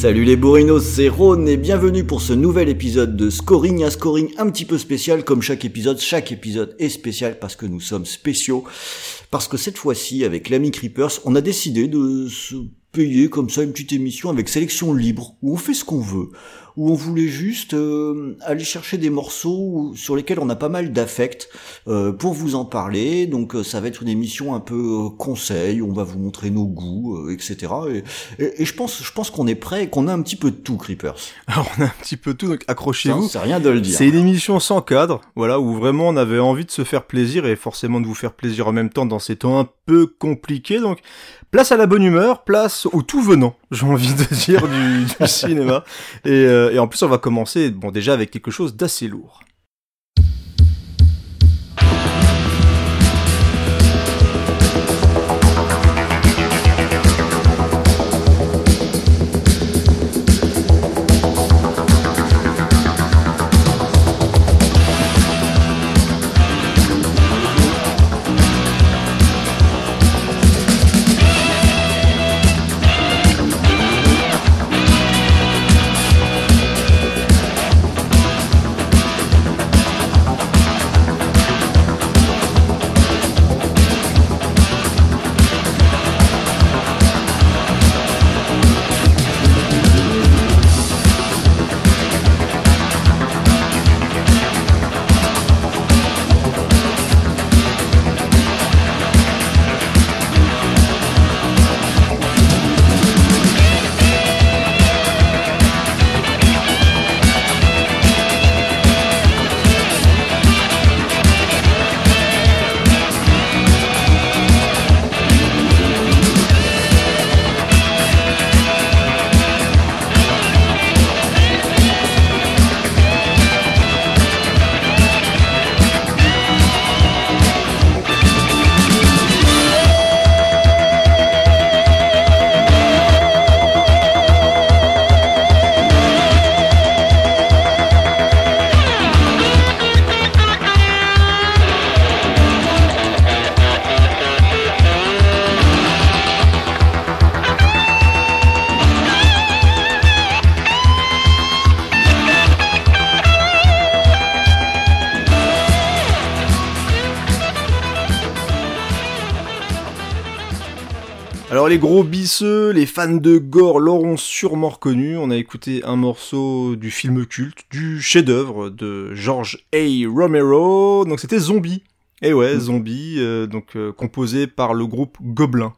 Salut les bourrinos, c'est Ron et bienvenue pour ce nouvel épisode de Scoring, un scoring un petit peu spécial comme chaque épisode. Chaque épisode est spécial parce que nous sommes spéciaux. Parce que cette fois-ci, avec l'ami Creepers, on a décidé de se payer comme ça une petite émission avec sélection libre, où on fait ce qu'on veut où on voulait juste euh, aller chercher des morceaux sur lesquels on a pas mal d'affect euh, pour vous en parler. Donc euh, ça va être une émission un peu conseil, on va vous montrer nos goûts, etc. Et, et, je pense, je pense qu'on est prêt, qu'on a un petit peu de tout, Creepers. Alors on a un petit peu de tout, donc accrochez-vous. C'est rien de le dire. C'est une émission sans cadre, voilà, où vraiment on avait envie de se faire plaisir et forcément de vous faire plaisir en même temps dans ces temps un peu compliqués. Donc place à la bonne humeur, place au tout venant, j'ai envie de dire, du, cinéma. Et, euh, et en plus, on va commencer, bon, déjà avec quelque chose d'assez lourd. Les gros bisseux, les fans de gore l'auront sûrement reconnu. On a écouté un morceau du film culte, du chef-d'œuvre de George A. Romero. Donc c'était Zombie. Et ouais, mm. Zombie, euh, donc euh, composé par le groupe Gobelin.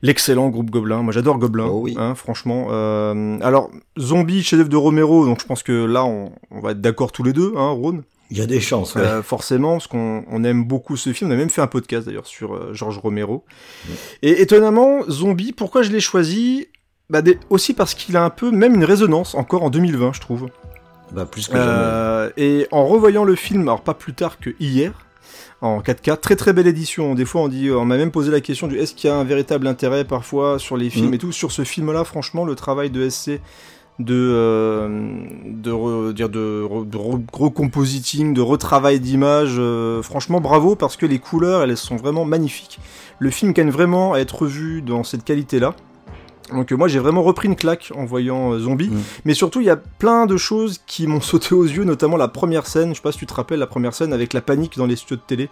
L'excellent groupe Gobelin. Moi j'adore Gobelin, oh hein, franchement. Euh, alors, Zombie, chef-d'œuvre de Romero, donc je pense que là on, on va être d'accord tous les deux, hein, Ron il y a des chances, ouais. euh, forcément, parce qu'on on aime beaucoup ce film. On a même fait un podcast d'ailleurs sur euh, Georges Romero. Et étonnamment, Zombie, pourquoi je l'ai choisi? Bah, des... Aussi parce qu'il a un peu même une résonance encore en 2020, je trouve. Bah, plus que jamais. Euh, et en revoyant le film, alors pas plus tard que hier, en 4K, très très belle édition. Des fois, on dit, on m'a même posé la question du est-ce qu'il y a un véritable intérêt parfois sur les films mm. et tout. Sur ce film-là, franchement, le travail de SC de euh, de dire de, de recompositing, de retravail d'image. Euh, franchement, bravo parce que les couleurs, elles sont vraiment magnifiques. Le film gagne vraiment à être vu dans cette qualité-là. Donc euh, moi j'ai vraiment repris une claque en voyant Zombie, mm. mais surtout il y a plein de choses qui m'ont sauté aux yeux, notamment la première scène, je sais pas si tu te rappelles la première scène avec la panique dans les studios de télé,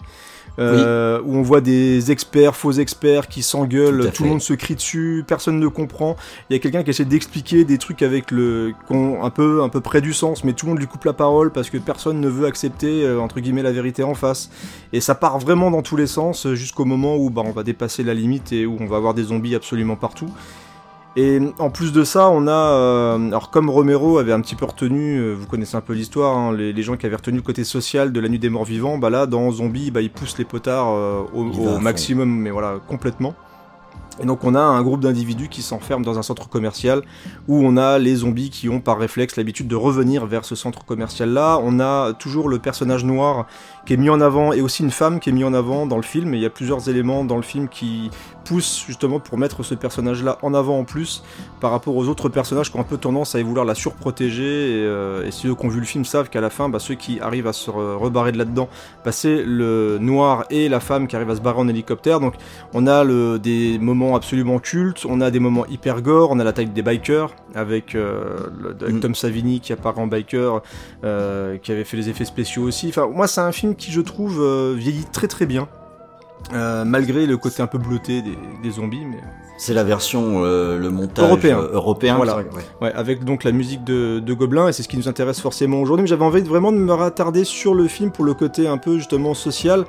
euh, où on voit des experts, faux experts qui s'engueulent, tout, le monde se crie dessus, personne ne comprend. Il y a quelqu'un qui essaie d'expliquer des trucs avec le un peu un peu près du sens, mais tout le monde lui coupe la parole parce que personne ne veut accepter euh, entre guillemets la vérité en face. Et ça part vraiment dans tous les sens jusqu'au moment où bah, on va dépasser la limite et où on va avoir des zombies absolument partout. Et en plus de ça, on a, euh, alors comme Romero avait un petit peu retenu, euh, vous connaissez un peu l'histoire, hein, les, gens qui avaient retenu le côté social de la nuit des morts vivants, bah là dans Zombie, bah il pousse les potards euh, au, maximum, mais voilà complètement. Et donc on a un groupe d'individus qui s'enferment dans un centre commercial où on a les zombies qui ont par réflexe l'habitude de revenir vers ce centre commercial là. On a toujours le personnage noir qui est mis en avant et aussi une femme qui est mis en avant dans le film. Et il y a plusieurs éléments dans le film qui poussent justement pour mettre ce personnage là en avant en plus par rapport aux autres personnages qui ont un peu tendance à vouloir la surprotéger. Et, euh, et ceux qui ont vu le film savent qu'à la fin, bah, ceux qui arrivent à se rebarrer de là-dedans, bah, c'est le noir et la femme qui arrivent à se barrer en hélicoptère. Donc on a le, des moments absolument culte, on a des moments hyper gore, on a la taille des bikers avec, euh, mm. Tom Savini qui apparaît en biker, euh, qui avait fait les effets spéciaux aussi. Enfin, moi, c'est un film qui, je trouve, euh, vieillit très très bien. malgré le côté un peu bleuté des, zombies, mais c'est la version le montage européen, européen voilà. Ouais. avec donc la musique de, de Gobelin et c'est ce qui nous intéresse forcément aujourd'hui. Mais j'avais envie de vraiment de me rattarder sur le film pour le côté un peu justement social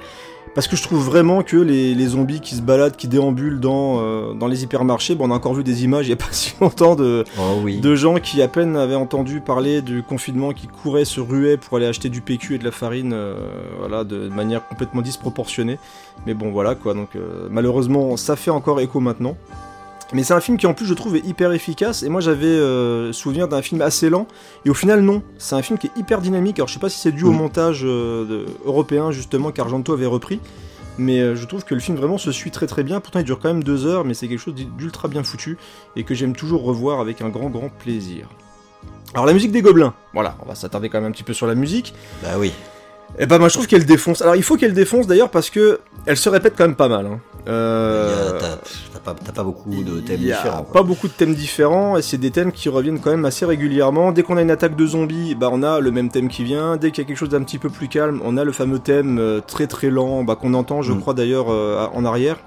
parce que je trouve vraiment que les, les zombies qui se baladent, qui déambulent dans, euh, dans les hypermarchés, bon, on a encore vu des images il n'y a pas si longtemps de, oh de gens qui à peine avaient entendu parler du confinement, qui couraient, se ruaient pour aller acheter du PQ et de la farine, euh, voilà, de manière complètement disproportionnée. Mais bon, voilà quoi, donc euh, malheureusement, ça fait encore écho maintenant. Mais c'est un film qui en plus je trouve est hyper efficace et moi j'avais euh, souvenir d'un film assez lent et au final non, c'est un film qui est hyper dynamique. Alors je sais pas si c'est dû au mm. montage euh, européen justement qu'Argento avait repris, mais euh, je trouve que le film vraiment se suit très très bien. Pourtant il dure quand même deux heures, mais c'est quelque chose d'ultra bien foutu et que j'aime toujours revoir avec un grand grand plaisir. Alors la musique des Gobelins, voilà, on va s'attarder quand même un petit peu sur la musique. Bah oui. Et eh bah moi je trouve qu'elle défonce. Alors il faut qu'elle défonce d'ailleurs parce que elle se répète quand même pas mal. Hein. Euh... T'as pas, beaucoup de thèmes différents. Pas beaucoup de thèmes différents et c'est des thèmes qui reviennent quand même assez régulièrement. Dès qu'on a une attaque de zombies, bah on a le même thème qui vient. Dès qu'il y a quelque chose d'un petit peu plus calme, on a le fameux thème euh, très très lent bah, qu'on entend, je mm. crois d'ailleurs euh, en arrière.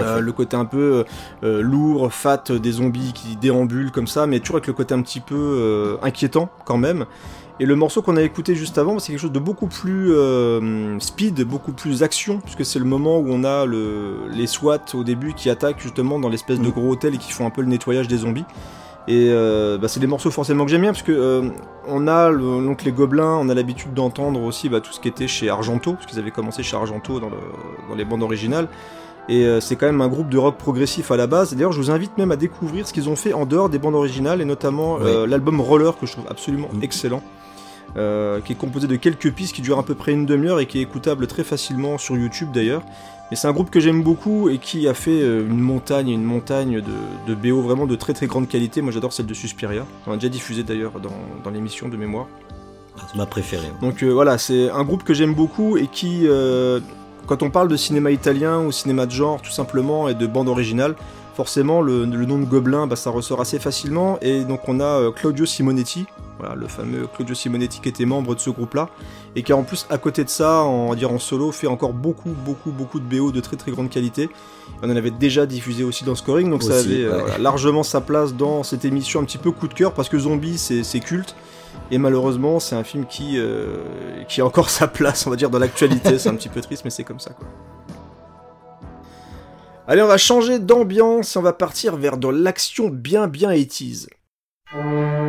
Euh, le côté un peu lourd, fat des zombies qui déambulent comme ça, mais toujours avec le côté un petit peu inquiétant quand même. Et le morceau qu'on a écouté juste avant, c'est quelque chose de beaucoup plus euh, speed, beaucoup plus action, puisque c'est le moment où on a le, les SWAT au début qui attaquent justement dans l'espèce de mm. gros hôtel et qui font un peu le nettoyage des zombies. Et euh, bah, c'est des morceaux forcément que j'aime bien, parce que euh, on a donc les gobelins, on a l'habitude d'entendre aussi bah, tout ce qui était chez Argento, parce qu'ils avaient commencé chez Argento dans, le, dans les bandes originales. Et c'est quand même un groupe de rock progressif à la base. D'ailleurs, je vous invite même à découvrir ce qu'ils ont fait en dehors des bandes originales, et notamment l'album Roller, que je trouve absolument mm. excellent. Euh, qui est composé de quelques pistes qui durent à peu près une demi-heure et qui est écoutable très facilement sur YouTube d'ailleurs. Mais c'est un groupe que j'aime beaucoup et qui a fait euh, une montagne, une montagne de, de BO vraiment de très très grande qualité. Moi j'adore celle de Suspiria. On a déjà diffusé d'ailleurs dans, dans l'émission de mémoire. Ah, c'est ma préférée. Donc euh, voilà, c'est un groupe que j'aime beaucoup et qui, quand on parle de cinéma italien ou cinéma de genre tout simplement et de bande originale, forcément le, nom de Gobelin bah, ça ressort assez facilement. Et donc on a Claudio Simonetti voilà, le fameux Claudio Simonetti qui était membre de ce groupe-là, et qui a en plus, à côté de ça, en, dire en solo, fait encore beaucoup, beaucoup, beaucoup de BO de très très grande qualité. On en avait déjà diffusé aussi dans Scoring, donc ça avait euh, largement sa place dans cette émission un petit peu coup de cœur, parce que Zombie c'est culte, et malheureusement c'est un film qui, euh, qui a encore sa place, on va dire, dans l'actualité, c'est un petit peu triste, mais c'est comme ça quoi. Allez, on va changer d'ambiance, on va partir vers de l'action bien bien 80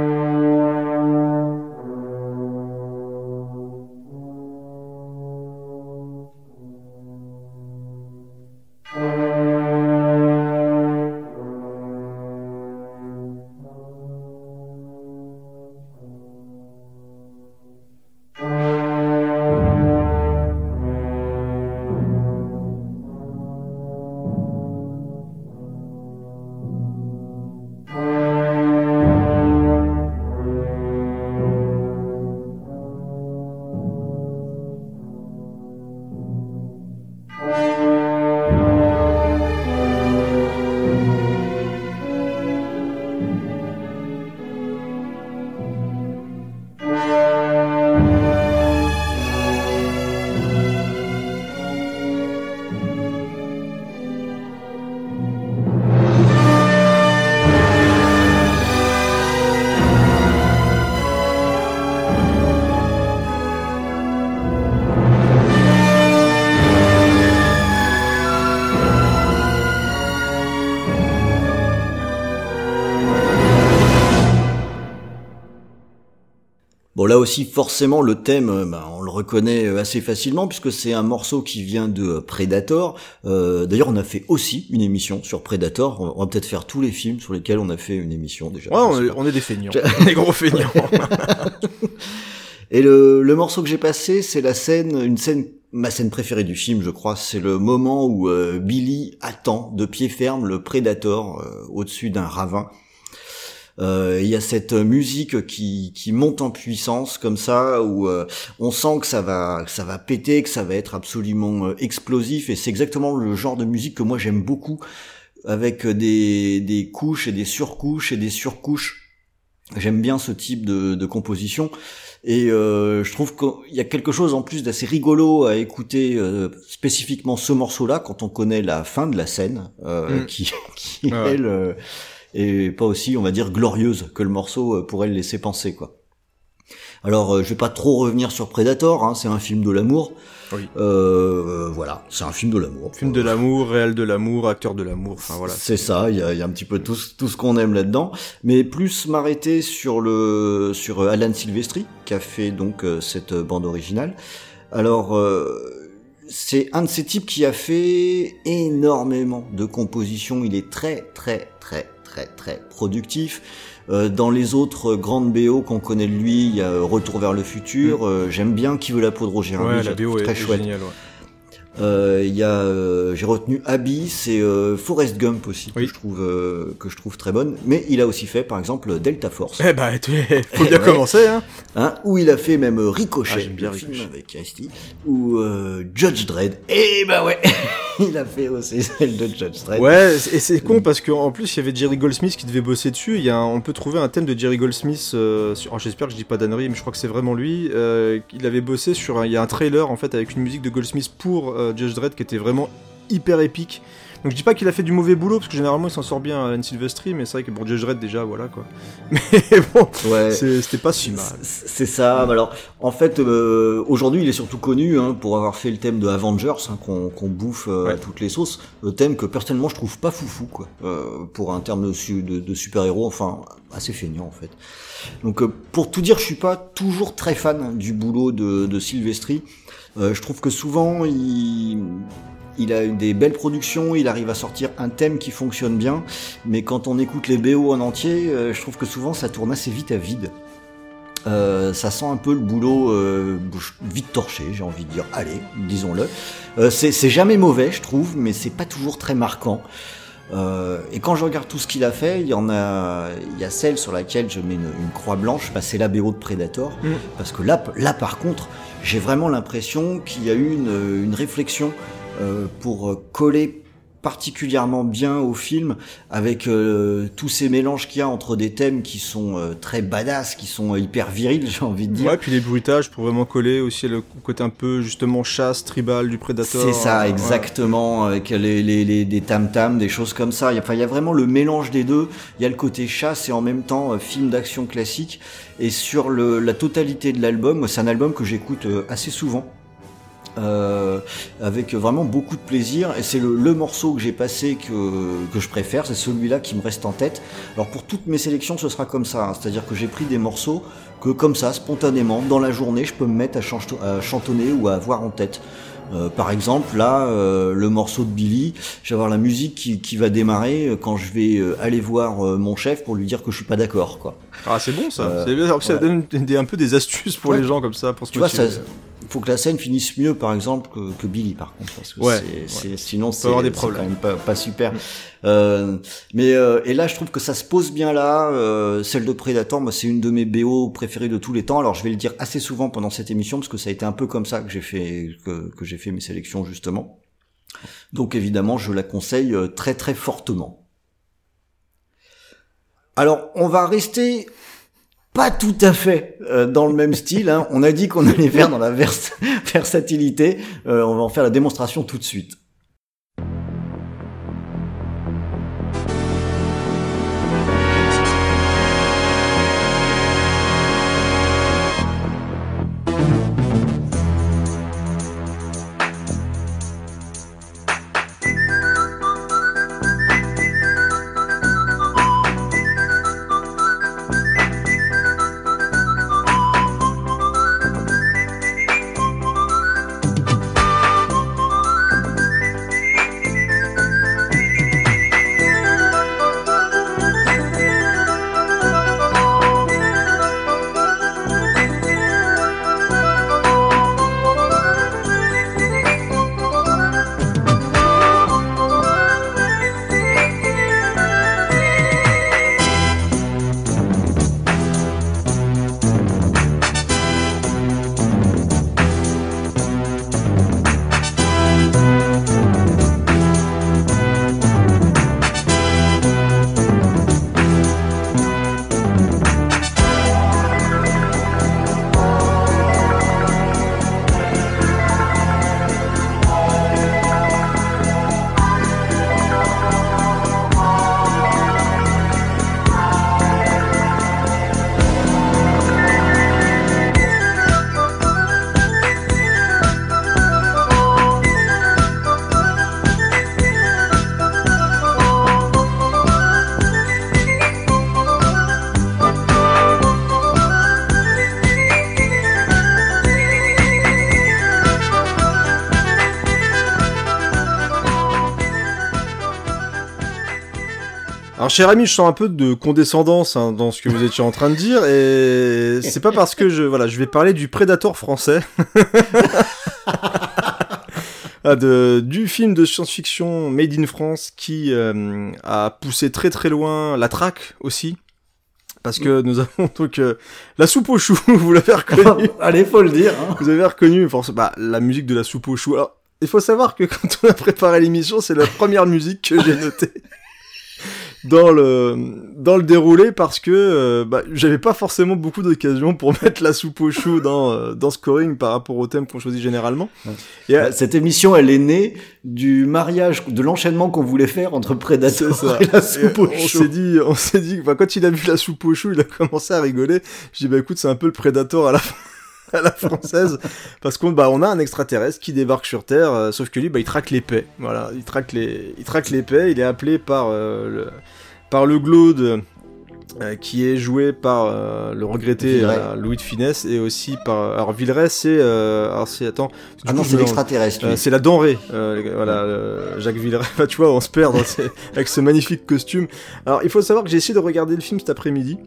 aussi forcément le thème, euh, bah, on le reconnaît euh, assez facilement puisque c'est un morceau qui vient de Predator. Euh, D'ailleurs on a fait aussi une émission sur Predator. On va peut-être faire tous les films sur lesquels on a fait une émission déjà. Ouais, on est, on est, des feignants, des gros feignants. Et le, le morceau que j'ai passé, c'est la scène, une scène, ma scène préférée du film, je crois. C'est le moment où euh, Billy attend de pied ferme le Predator euh, au-dessus d'un ravin. Euh, il y a cette musique qui, qui monte en puissance comme ça, où on sent que ça va, que ça va péter, que ça va être absolument explosif. Et c'est exactement le genre de musique que moi j'aime beaucoup, avec des, des couches et des surcouches et des surcouches. J'aime bien ce type de, de composition. Et euh, je trouve qu'il y a quelque chose en plus d'assez rigolo à écouter euh, spécifiquement ce morceau-là quand on connaît la fin de la scène, euh, mm. qui, qui elle euh, est pas aussi, on va dire, glorieuse que le morceau euh, pourrait le laisser penser, quoi. Alors, je vais pas trop revenir sur Predator, hein, c'est un film de l'amour. Oui. Euh, voilà, c'est un film de l'amour. Film de l'amour, réel de l'amour, acteur de l'amour. Enfin voilà. C'est ça. Il y a, y a, un petit peu tout, tout ce qu'on aime là-dedans, mais plus m'arrêter sur le sur euh, Alan Silvestri qui a fait donc euh, cette bande originale. Alors c'est un de ces types qui a fait énormément de compositions. Il est très très très très très productif. Euh, dans les autres grandes BO qu'on connaît de lui, il y a Retour vers le futur. Mm. Euh, J'aime bien Qui veut la peau de Roger ouais, la BO très est, chouette. Génial, ouais. Euh, il y a, euh, j'ai retenu Abyss et euh, Forrest Gump aussi oui. que je trouve euh, que je trouve très bonne. Mais il a aussi fait par exemple Delta Force. Eh bah, faut bien commencer hein. hein. Où il a fait même Ricochet, ah, j'aime bien Ricochet. film avec Ice-T, ou Judge Dredd. Et bah ouais, il a fait aussi celle de Judge Dredd. Ouais, et c'est con parce qu'en plus il y avait Jerry Goldsmith qui devait bosser dessus. Y on peut trouver un thème de Jerry Goldsmith. Sur, oh, j'espère que je dis pas d'annerie, mais je crois que c'est vraiment lui. il avait bossé sur, un, il y a un trailer en fait avec une musique de Goldsmith pour Judge Dredd qui était vraiment hyper épique. Donc je dis pas qu'il a fait du mauvais boulot parce que généralement il s'en sort bien Alan Silvestri, mais c'est vrai que bon Judge Dredd déjà voilà quoi. Mais bon, ouais, c'était pas si mal. C'est ça. Alors en fait euh, aujourd'hui il est surtout connu hein, pour avoir fait le thème de Avengers hein, qu'on qu bouffe euh, ouais. à toutes les sauces. Le thème que personnellement je trouve pas foufou quoi euh, pour un terme de, de, de super héros. Enfin assez feignant en fait. Donc euh, pour tout dire je suis pas toujours très fan du boulot de, de Silvestri. Euh, je trouve que souvent il, il a des belles productions, il arrive à sortir un thème qui fonctionne bien, mais quand on écoute les BO en entier, euh, je trouve que souvent ça tourne assez vite à vide. Euh, ça sent un peu le boulot euh, vite torché, j'ai envie de dire. Allez, disons-le. Euh, c'est jamais mauvais, je trouve, mais c'est pas toujours très marquant. Et quand je regarde tout ce qu'il a fait, il y en a, il y a celle sur laquelle je mets une, une croix blanche, bah, c'est la BO de Predator, mm. parce que là, là par contre, j'ai vraiment l'impression qu'il y a eu une, une réflexion pour coller particulièrement bien au film avec euh, tous ces mélanges qu'il y a entre des thèmes qui sont euh, très badass, qui sont hyper virils, j'ai envie de dire. Ouais, puis les bruitages pour vraiment coller aussi le côté un peu justement chasse, tribal du Predator. C'est ça, exactement, ouais. avec les, les, les, des tam-tams, des choses comme ça. Il y, a, enfin, il y a vraiment le mélange des deux. Il y a le côté chasse et en même temps euh, film d'action classique. Et sur le, la totalité de l'album, c'est un album que j'écoute euh, assez souvent. Euh, avec vraiment beaucoup de plaisir et c'est le, le, morceau que j'ai passé que, que je préfère, c'est celui-là qui me reste en tête. Alors pour toutes mes sélections ce sera comme ça, hein, c'est-à-dire que j'ai pris des morceaux que comme ça, spontanément, dans la journée, je peux me mettre à, ch à chantonner ou à avoir en tête. Euh, par exemple, là, euh, le morceau de Billy, je vais avoir la musique qui, qui va démarrer euh, quand je vais euh, aller voir mon chef pour lui dire que je suis pas d'accord, quoi. Ah, c'est bon ça. c'est bien. Ça donne des, un peu des astuces pour ouais. les gens comme ça, pour se tu vois, ça, faut que la scène finisse mieux, par exemple, que, que Billy, par contre, parce que ouais, c'est, ouais. sinon c'est, quand même pas, pas super. Euh, mais euh, et là, je trouve que ça se pose bien là. Euh, celle de Predator, moi, c'est une de mes BO préférées de tous les temps. Alors, je vais le dire assez souvent pendant cette émission parce que ça a été un peu comme ça que j'ai fait que, que j'ai fait mes sélections justement. Donc, évidemment, je la conseille euh, très très fortement. Alors, on va rester pas tout à fait euh, dans le même style. Hein. On a dit qu'on allait faire dans la vers versatilité. Euh, on va en faire la démonstration tout de suite. Cher ami, je sens un peu de condescendance hein, dans ce que vous étiez en train de dire, et c'est pas parce que je, voilà, je vais parler du Predator français. Ah, de, du film de science-fiction Made in France qui euh, a poussé très très loin la traque aussi. Parce que nous avons donc euh, la soupe aux choux, vous l'avez reconnu. Allez, faut le dire. Hein. Vous avez reconnu forcément bah, la musique de la soupe aux choux. Alors, il faut savoir que quand on a préparé l'émission, c'est la première musique que j'ai notée dans le dans le déroulé parce que euh, bah, j'avais pas forcément beaucoup d'occasions pour mettre la soupe au chou dans euh, dans scoring par rapport au thème qu'on choisit généralement. Et, euh, Cette émission, elle est née du mariage, de l'enchaînement qu'on voulait faire entre Predator et la soupe au chou. On s'est dit, on s'est dit, bah, quand il a vu la soupe au chou, il a commencé à rigoler. Je dis bah écoute, c'est un peu le Predator à la fin à la française. Parce qu'on bah on a un extraterrestre qui débarque sur Terre euh, sauf que lui bah il traque paix. Voilà il traque les il traque paix. Il est appelé par euh, le par le Glaude euh, qui est joué par le regretté Louis de Finesse et aussi par alors Villeray c'est alors c'est attends ah non c'est l'extraterrestre c'est la denrée voilà Jacques Villeray. Bah, tu vois on se perd avec ce magnifique costume. Alors il faut savoir que j'ai essayé de regarder le film cet après-midi.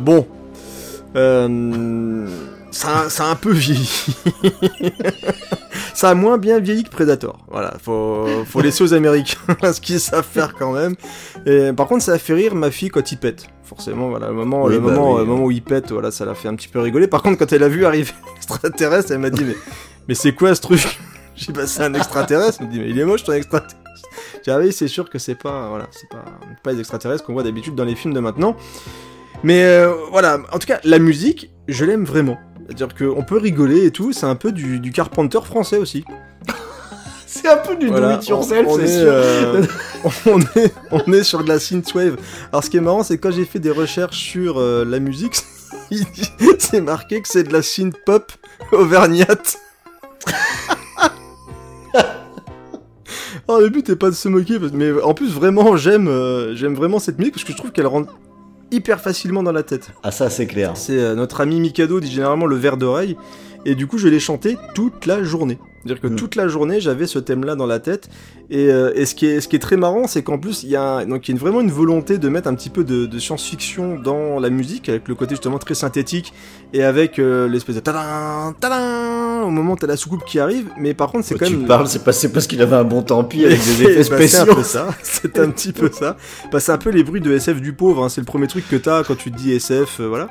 Bon. Euh, ça, ça a un peu vieilli. ça a moins bien vieilli que Predator. Voilà, faut, faut laisser aux Américains ce qu'ils savent faire quand même. Et, par contre, ça a fait rire ma fille quand il pète. Forcément, voilà, le moment, le bah moment, le moment où il pète, voilà, ça l'a fait un petit peu rigoler. Par contre, quand elle a vu arriver l'extraterrestre, elle m'a dit mais, mais c'est quoi ce truc? J'ai dit bah c'est un extraterrestre. Elle m'a dit mais il est moche ton extraterrestre. J'ai ah oui, c'est sûr que c'est pas, voilà, c'est pas, pas les extraterrestres qu'on voit d'habitude dans les films de maintenant. Mais euh, voilà, en tout cas, la musique, je l'aime vraiment. C'est-à-dire qu'on peut rigoler et tout, c'est un peu du, du Carpenter français aussi. c'est un peu du voilà, do it yourself, c'est sûr. Euh, on, est, on est sur de la synthwave. Alors ce qui est marrant, c'est que quand j'ai fait des recherches sur euh, la musique, c'est marqué que c'est de la synth pop auvergnate. Alors le but est pas de se moquer, mais en plus vraiment j'aime j'aime vraiment cette musique parce que je trouve qu'elle rend hyper facilement dans la tête. Ah ça c'est clair. C'est euh, notre ami Mikado dit généralement le verre d'oreille et du coup je l'ai chanté toute la journée. C'est-à-dire que mm. toute la journée, j'avais ce thème-là dans la tête. Et, euh, et, ce, qui est, ce qui est très marrant, c'est qu'en plus, il y a, donc, il y a vraiment une volonté de mettre un petit peu de, de science-fiction dans la musique, avec le côté justement très synthétique, et avec euh, l'espèce de tadam, tadam, au moment où t'as la soucoupe qui arrive. Mais par contre, c'est quand tu même. Tu parles, c'est parce qu'il avait un bon temps pis avec des effets spéciaux. c'est un peu ça. C'est un petit peu ça. Bah, c'est un peu les bruits de SF du pauvre. Hein. C'est le premier truc que t'as quand tu te dis SF, euh, voilà.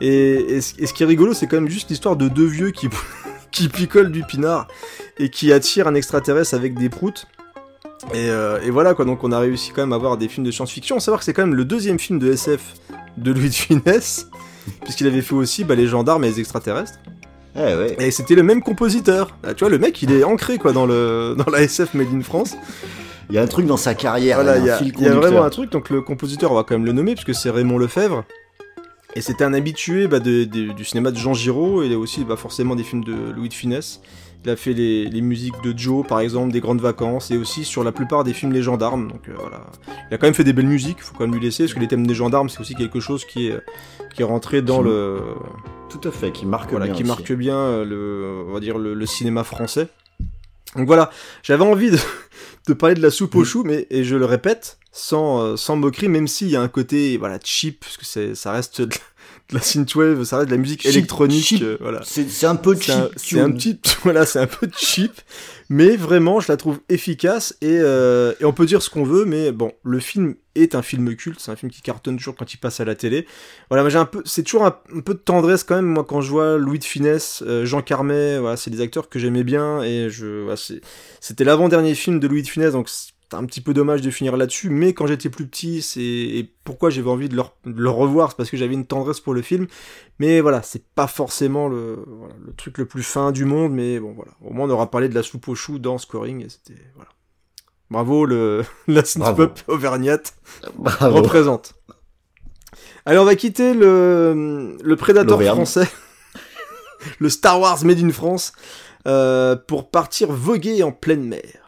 Et, et, et, ce qui est rigolo, c'est quand même juste l'histoire de deux vieux qui qui picolent du pinard et qui attire un extraterrestre avec des proutes. Et, euh, et, voilà quoi, donc on a réussi quand même à avoir des films de science-fiction. On savoir que c'est quand même le deuxième film de SF de Louis de Funès, puisqu'il avait fait aussi bah, Les Gendarmes et les Extraterrestres. Eh ouais. Et c'était le même compositeur. Ah, tu vois, le mec il est ancré quoi dans, le, dans la SF Made in France. Il y a un truc dans sa carrière. Voilà, il y, y a vraiment un truc. Donc le compositeur, on va quand même le nommer, puisque c'est Raymond Lefebvre. Et c'était un habitué bah, de, de, du cinéma de Jean Giraud, et aussi bah, forcément des films de Louis de Funès. Il a fait les, les, musiques de Joe, par exemple, des Grandes Vacances, et aussi sur la plupart des films Les Gendarmes. Donc euh, voilà, il a quand même fait des belles musiques. Faut quand même lui laisser, parce que les thèmes des gendarmes, c'est aussi quelque chose qui est qui est rentré dans qui, le. Tout à fait, qui marque voilà, bien. Qui aussi. marque bien euh, le, on va dire le, le cinéma français. Donc voilà, j'avais envie de, de, parler de la soupe aux choux, mais et je le répète, sans, euh, sans moquerie, même s'il y a un côté voilà cheap, parce que c'est ça reste de, de la synthwave, ça reste de la musique cheap, électronique, cheap. euh, voilà. C'est un peu cheap. C'est un, un, petit, voilà, c'est un peu cheap, mais vraiment, je la trouve efficace et, euh, et on peut dire ce qu'on veut, mais bon, le film est un film culte, c'est un film qui cartonne toujours quand il passe à la télé. Voilà, j'ai un peu, c'est toujours un, peu de tendresse quand même, moi, quand je vois Louis de Finesse, euh, Jean Carmet, voilà, c'est des acteurs que j'aimais bien et je, c'était l'avant-dernier film de Louis de Finesse, donc c'est un petit peu dommage de finir là-dessus, mais quand j'étais plus petit, c'est et pourquoi j'avais envie de le, de le revoir, c'est parce que j'avais une tendresse pour le film. Mais voilà, c'est pas forcément le, voilà, le truc le plus fin du monde, mais bon voilà, au moins on aura parlé de la soupe aux choux dans Scoring et c'était voilà. Bravo le la Snap Auvergnate Bravo. représente. Allez, on va quitter le le Predator français, le Star Wars Made in France, euh, pour partir voguer en pleine mer.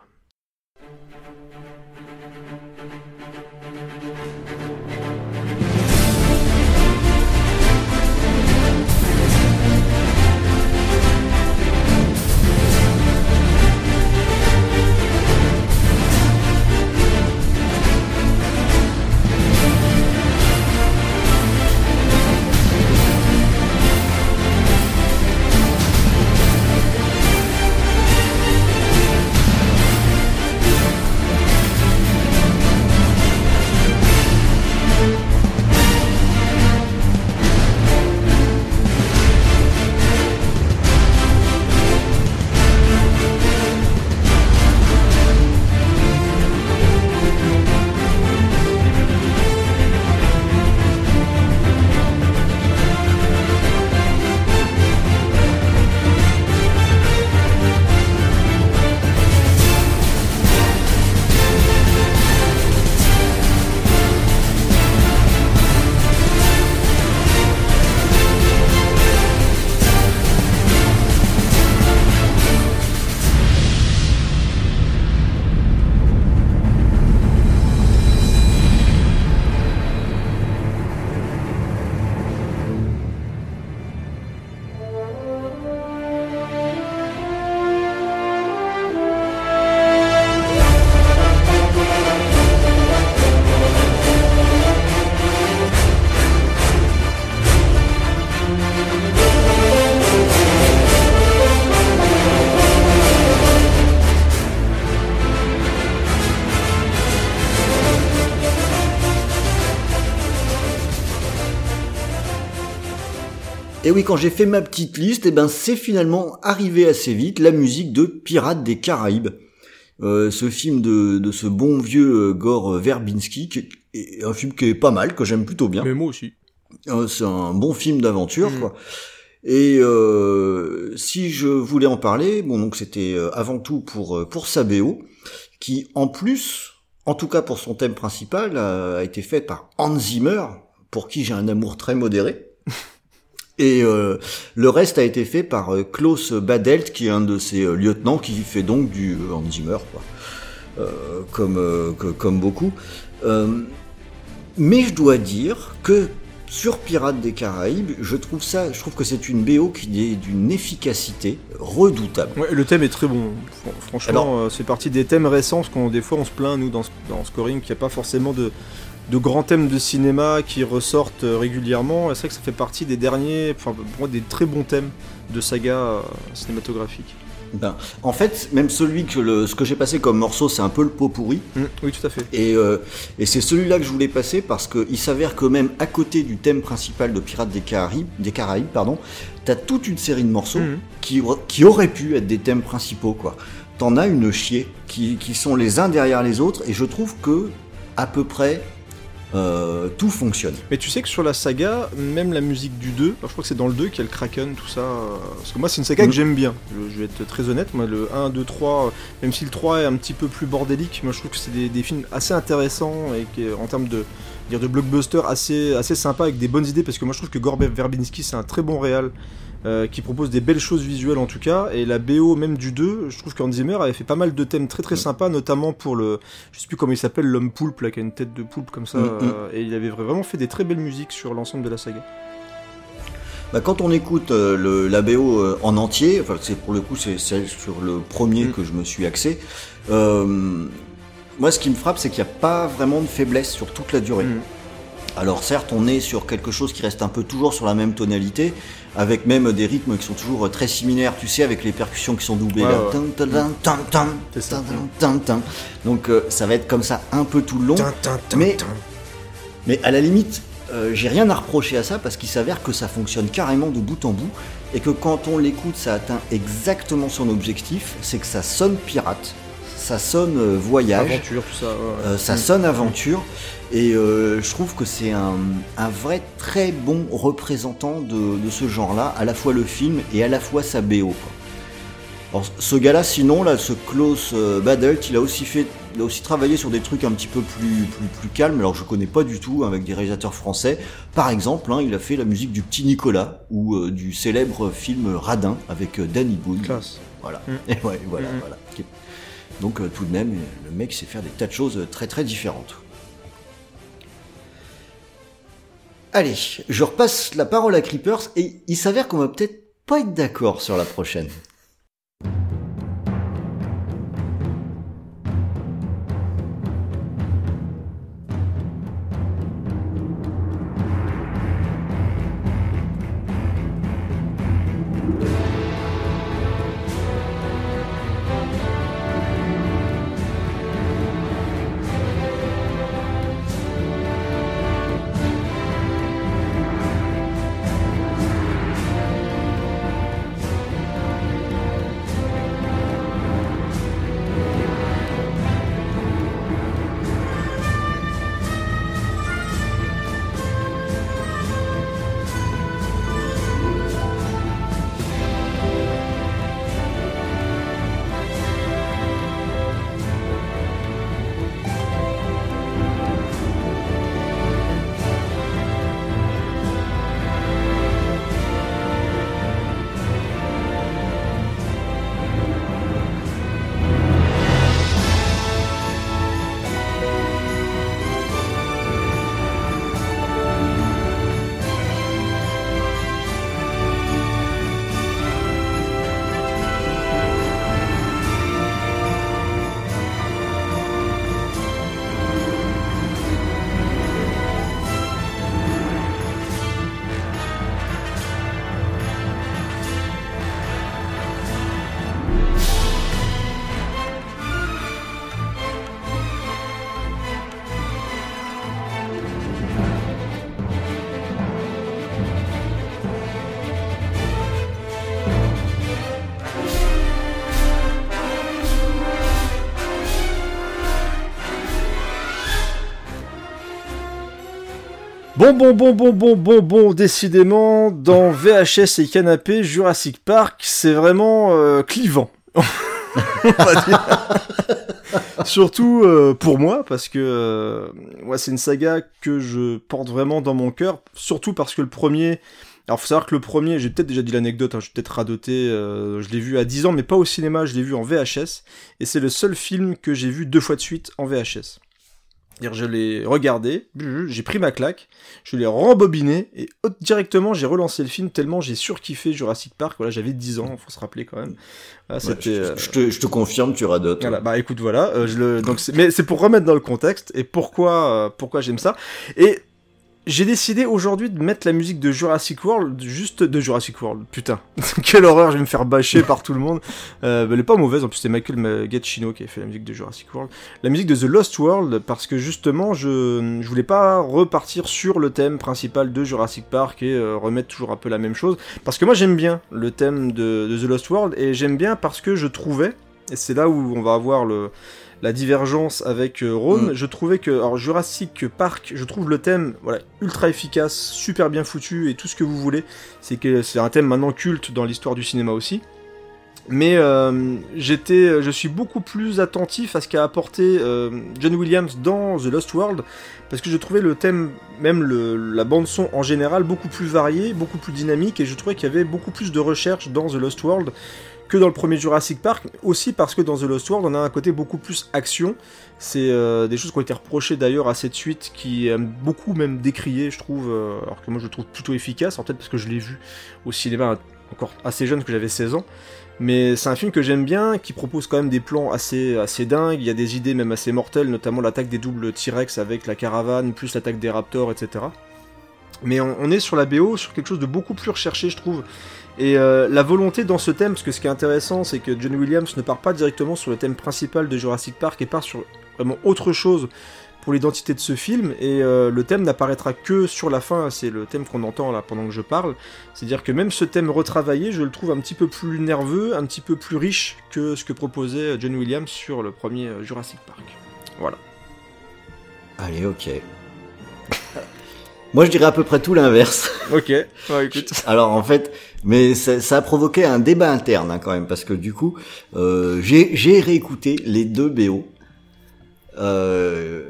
Oui, quand j'ai fait ma petite liste, eh ben c'est finalement arrivé assez vite la musique de Pirates des Caraïbes. Euh, ce film de, de ce bon vieux euh, Gore Verbinski, qui est un film qui est pas mal, que j'aime plutôt bien. Mais moi aussi. Euh, c'est un bon film d'aventure, Mhm. quoi. Et euh, si je voulais en parler, bon donc c'était euh, avant tout pour pour qui en plus, en tout cas pour son thème principal, a, a été fait par Hans Zimmer, pour qui j'ai un amour très modéré. Et euh, le reste a été fait par euh, Klaus Badelt, qui est un de ses euh, lieutenants, qui fait donc du euh, Hans Zimmer, quoi. Euh, comme euh, que- comme beaucoup. Euh, mais je dois dire que sur Pirates des Caraïbes, je trouve ça, je trouve que c'est une BO qui est d'une efficacité redoutable. Ouais, le thème est très bon. Fran- Franchement, c'est parti des thèmes récents, parce qu'on des fois on se plaint nous dans, ce- dans Scoring qu'il n'y a pas forcément de, de grands thèmes de cinéma qui ressortent euh, régulièrement. Et C'est vrai que ça fait partie des derniers, enfin pour moi des très bons thèmes de saga euh, cinématographique. Ben, en fait, même celui que le, ce que j'ai passé comme morceau, c'est un peu le pot pourri. Mm, oui, tout à fait. Et, euh, et c'est celui-là que je voulais passer parce qu'il s'avère que même à côté du thème principal de Pirates des Caraïbes, des Caraïbes pardon, t'as toute une série de morceaux Mhm. qui, qui auraient pu être des thèmes principaux. quoi. T'en as une chier qui, qui sont les uns derrière les autres et je trouve que à peu près euh, tout fonctionne. Mais tu sais que sur la saga, même la musique du 2, alors je crois que c'est dans le 2 qu'il y a le Kraken, tout ça. euh, Parce que moi, c'est une saga que j'aime bien. Je, je vais être très honnête. Moi, le 1, 2, 3, euh, même si le 3 est un petit peu plus bordélique, moi je trouve que c'est des, des films assez intéressants et qui, en termes de, dire de blockbuster assez, assez sympa avec des bonnes idées. Parce que moi, je trouve que Gore Verbinski, c'est un très bon réal. euh, qui propose des belles choses visuelles en tout cas et la BO même du 2 je trouve qu'Hans Zimmer avait fait pas mal de thèmes très très sympas notamment pour le je sais plus comment il s'appelle l'homme poulpe là qui a une tête de poulpe comme ça Mm, mm. euh, et il avait vraiment fait des très belles musiques sur l'ensemble de la saga. Bah, quand on écoute euh, le, la BO euh, en entier, enfin c'est pour le coup c'est celle sur le premier Mm. que je me suis axé. euh, moi, ce qui me frappe, c'est qu'il n'y a pas vraiment de faiblesse sur toute la durée. Mm. Alors certes, on est sur quelque chose qui reste un peu toujours sur la même tonalité, avec même des rythmes qui sont toujours très similaires, tu sais, avec les percussions qui sont doublées. Ouais, là. ouais. Donc euh, ça va être comme ça un peu tout le long. Mais- Mais à la limite, euh, j'ai rien à reprocher à ça parce qu'il s'avère que ça fonctionne carrément de bout en bout et que quand on l'écoute, ça atteint exactement son objectif, c'est que ça sonne pirate, ça sonne euh, voyage, Aventure, tout ça. ouais, euh, ça Mm. sonne aventure et euh, je trouve que c'est un, un vrai très bon représentant de, de ce genre-là, à la fois le film et à la fois sa BO. quoi. Alors, ce gars-là, sinon, là, ce Klaus Badelt, il a aussi fait, il a aussi travaillé sur des trucs un petit peu plus, plus, plus calmes. Alors, je connais pas du tout avec des réalisateurs français. Par exemple, hein, il a fait la musique du Petit Nicolas ou euh, du célèbre film Radin avec Danny Boone. Classe. Voilà. Mm. Et ouais, voilà, Mm. voilà. Donc, euh, tout de même, le mec sait faire des tas de choses très très différentes. Allez, je repasse la parole à Creepers et il s'avère qu'on va peut-être pas être d'accord sur la prochaine. Bon, bon, bon, bon, bon, bon, bon, décidément, dans VHS et canapé, Jurassic Park, c'est vraiment euh, clivant. Surtout euh, pour moi, parce que euh, c'est une saga que je porte vraiment dans mon cœur, surtout parce que le premier... Alors faut savoir que le premier, j'ai peut-être déjà dit l'anecdote, hein, je peut-être radoté, euh, je l'ai vu à 10 ans, mais pas au cinéma, je l'ai vu en VHS, et c'est le seul film que j'ai vu deux fois de suite en VHS. Je l'ai regardé, j'ai pris ma claque, je l'ai rembobiné, et directement j'ai relancé le film tellement j'ai surkiffé Jurassic Park. Voilà, j'avais 10 ans, faut se rappeler quand même. Voilà, ouais, je, euh... je, te, je, te, confirme, tu radotes. Voilà, bah écoute, voilà. Euh, je le, donc mais c'est pour remettre dans le contexte et pourquoi, euh, pourquoi j'aime ça. Et j'ai décidé aujourd'hui de mettre la musique de Jurassic World, juste de Jurassic World. Putain, quelle horreur, je vais me faire bâcher par tout le monde. Euh, elle est pas mauvaise, en plus c'est Michael Giacchino qui a fait la musique de Jurassic World. La musique de The Lost World, parce que justement, je, je voulais pas repartir sur le thème principal de Jurassic Park et euh, remettre toujours un peu la même chose. Parce que moi j'aime bien le thème de, de The Lost World, et j'aime bien parce que je trouvais, et c'est là où on va avoir le la divergence avec euh, Rome, mm. je trouvais que alors Jurassic Park, je trouve le thème voilà ultra efficace, super bien foutu et tout ce que vous voulez. C'est que c'est un thème maintenant culte dans l'histoire du cinéma aussi. Mais euh, j'étais, je suis beaucoup plus attentif à ce qu'a apporté euh, John Williams dans The Lost World, parce que je trouvais le thème, même le, la bande son en général, beaucoup plus varié, beaucoup plus dynamique, et je trouvais qu'il y avait beaucoup plus de recherche dans The Lost World que dans le premier Jurassic Park, aussi parce que dans The Lost World, on a un côté beaucoup plus action. C'est euh, des choses qui ont été reprochées d'ailleurs à cette suite, qui aime beaucoup même décrié, je trouve, euh, alors que moi je le trouve plutôt efficace, en peut-être parce que je l'ai vu au cinéma encore assez jeune, que j'avais 16 ans. Mais c'est un film que j'aime bien, qui propose quand même des plans assez, assez dingues, il y a des idées même assez mortelles, notamment l'attaque des doubles T-Rex avec la caravane, plus l'attaque des raptors, etc. Mais on, est sur la BO, sur quelque chose de beaucoup plus recherché, je trouve. Et euh, la volonté dans ce thème, parce que ce qui est intéressant, c'est que John Williams ne part pas directement sur le thème principal de Jurassic Park et part sur vraiment autre chose pour l'identité de ce film. Et euh, le thème n'apparaîtra que sur la fin, c'est le thème qu'on entend là pendant que je parle. C'est-à-dire que même ce thème retravaillé, je le trouve un petit peu plus nerveux, un petit peu plus riche que ce que proposait John Williams sur le premier euh, Jurassic Park. Voilà. Allez, ok. Moi, je dirais à peu près tout l'inverse. Ok, ouais, écoute. Alors, en fait, mais ça, ça, a provoqué un débat interne hein, quand même, parce que du coup, euh, j'ai réécouté les deux BO. Euh,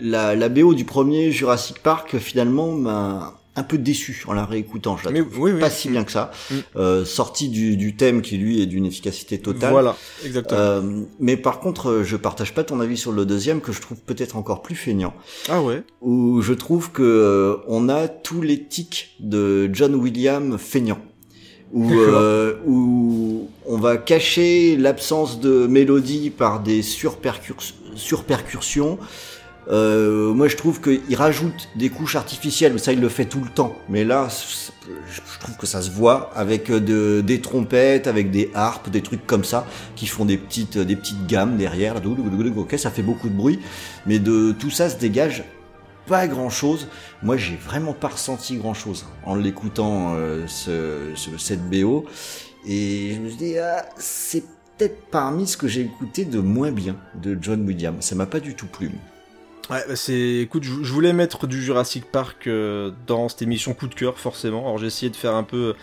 la, la BO du premier Jurassic Park, finalement, m'a un peu déçu en la réécoutant. Je la trouve oui, oui, pas si bien que ça. Mm. Euh, sorti du, du, thème qui lui est d'une efficacité totale. Voilà, exactement. Euh, mais par contre, je partage pas ton avis sur le deuxième que je trouve peut-être encore plus feignant. Ah ouais. Où je trouve que euh, on a tous les tics de John Williams feignant. Où, euh, où on va cacher l'absence de mélodie par des surpercussions euh, moi, je trouve qu'il rajoute des couches artificielles, mais ça, il le fait tout le temps. Mais là, je trouve que ça se voit avec euh, de, des trompettes, avec des harpes, des trucs comme ça, qui font des petites, des petites gammes derrière. Ok, ça fait beaucoup de bruit, mais de tout ça se dégage pas grand chose. Moi, j'ai vraiment pas ressenti grand chose en l'écoutant euh, ce, ce, cette BO. Et je me suis dit, ah, c'est peut-être parmi ce que j'ai écouté de moins bien de John Williams. Ça m'a pas du tout plu. Ouais, bah c'est. Écoute, je, voulais mettre du Jurassic Park euh, dans cette émission coup de cœur, forcément. Alors j'ai essayé de faire un peu,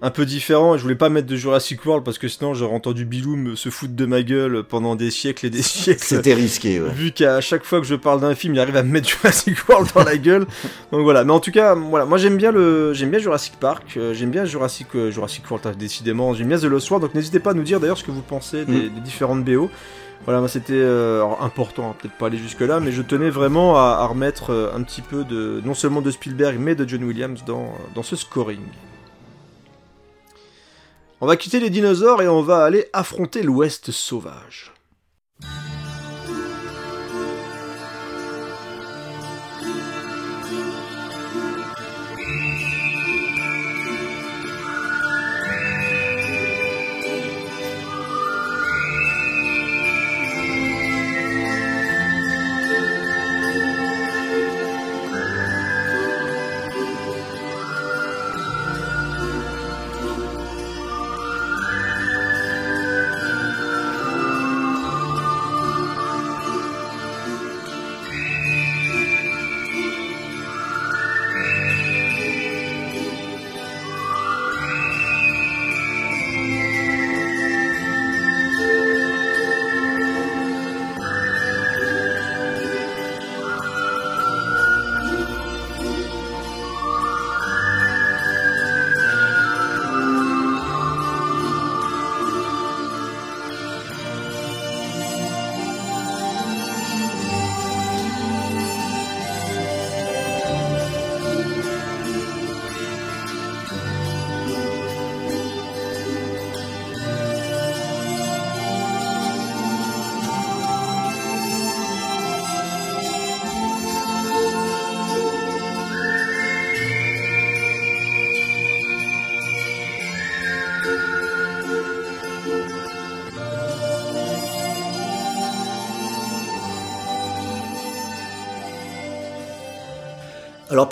un peu différent. Je voulais pas mettre de Jurassic World parce que sinon j'aurais entendu Bilou se foutre de ma gueule pendant des siècles et des siècles. C'était risqué, ouais. Vu qu'à chaque fois que je parle d'un film, il arrive à me mettre Jurassic World dans la gueule. Donc voilà. Mais en tout cas, voilà, moi j'aime bien le, j'aime bien Jurassic Park, euh, j'aime bien Jurassic, euh, Jurassic World, décidément. J'aime bien The Lost World. Donc n'hésitez pas à nous dire d'ailleurs ce que vous pensez des, mm. des différentes BO. Voilà, c'était euh, important, hein, peut-être pas aller jusque là, mais je tenais vraiment à, remettre euh, un petit peu de, non seulement de Spielberg, mais de John Williams dans, dans ce scoring. On va quitter les dinosaures et on va aller affronter l'Ouest sauvage.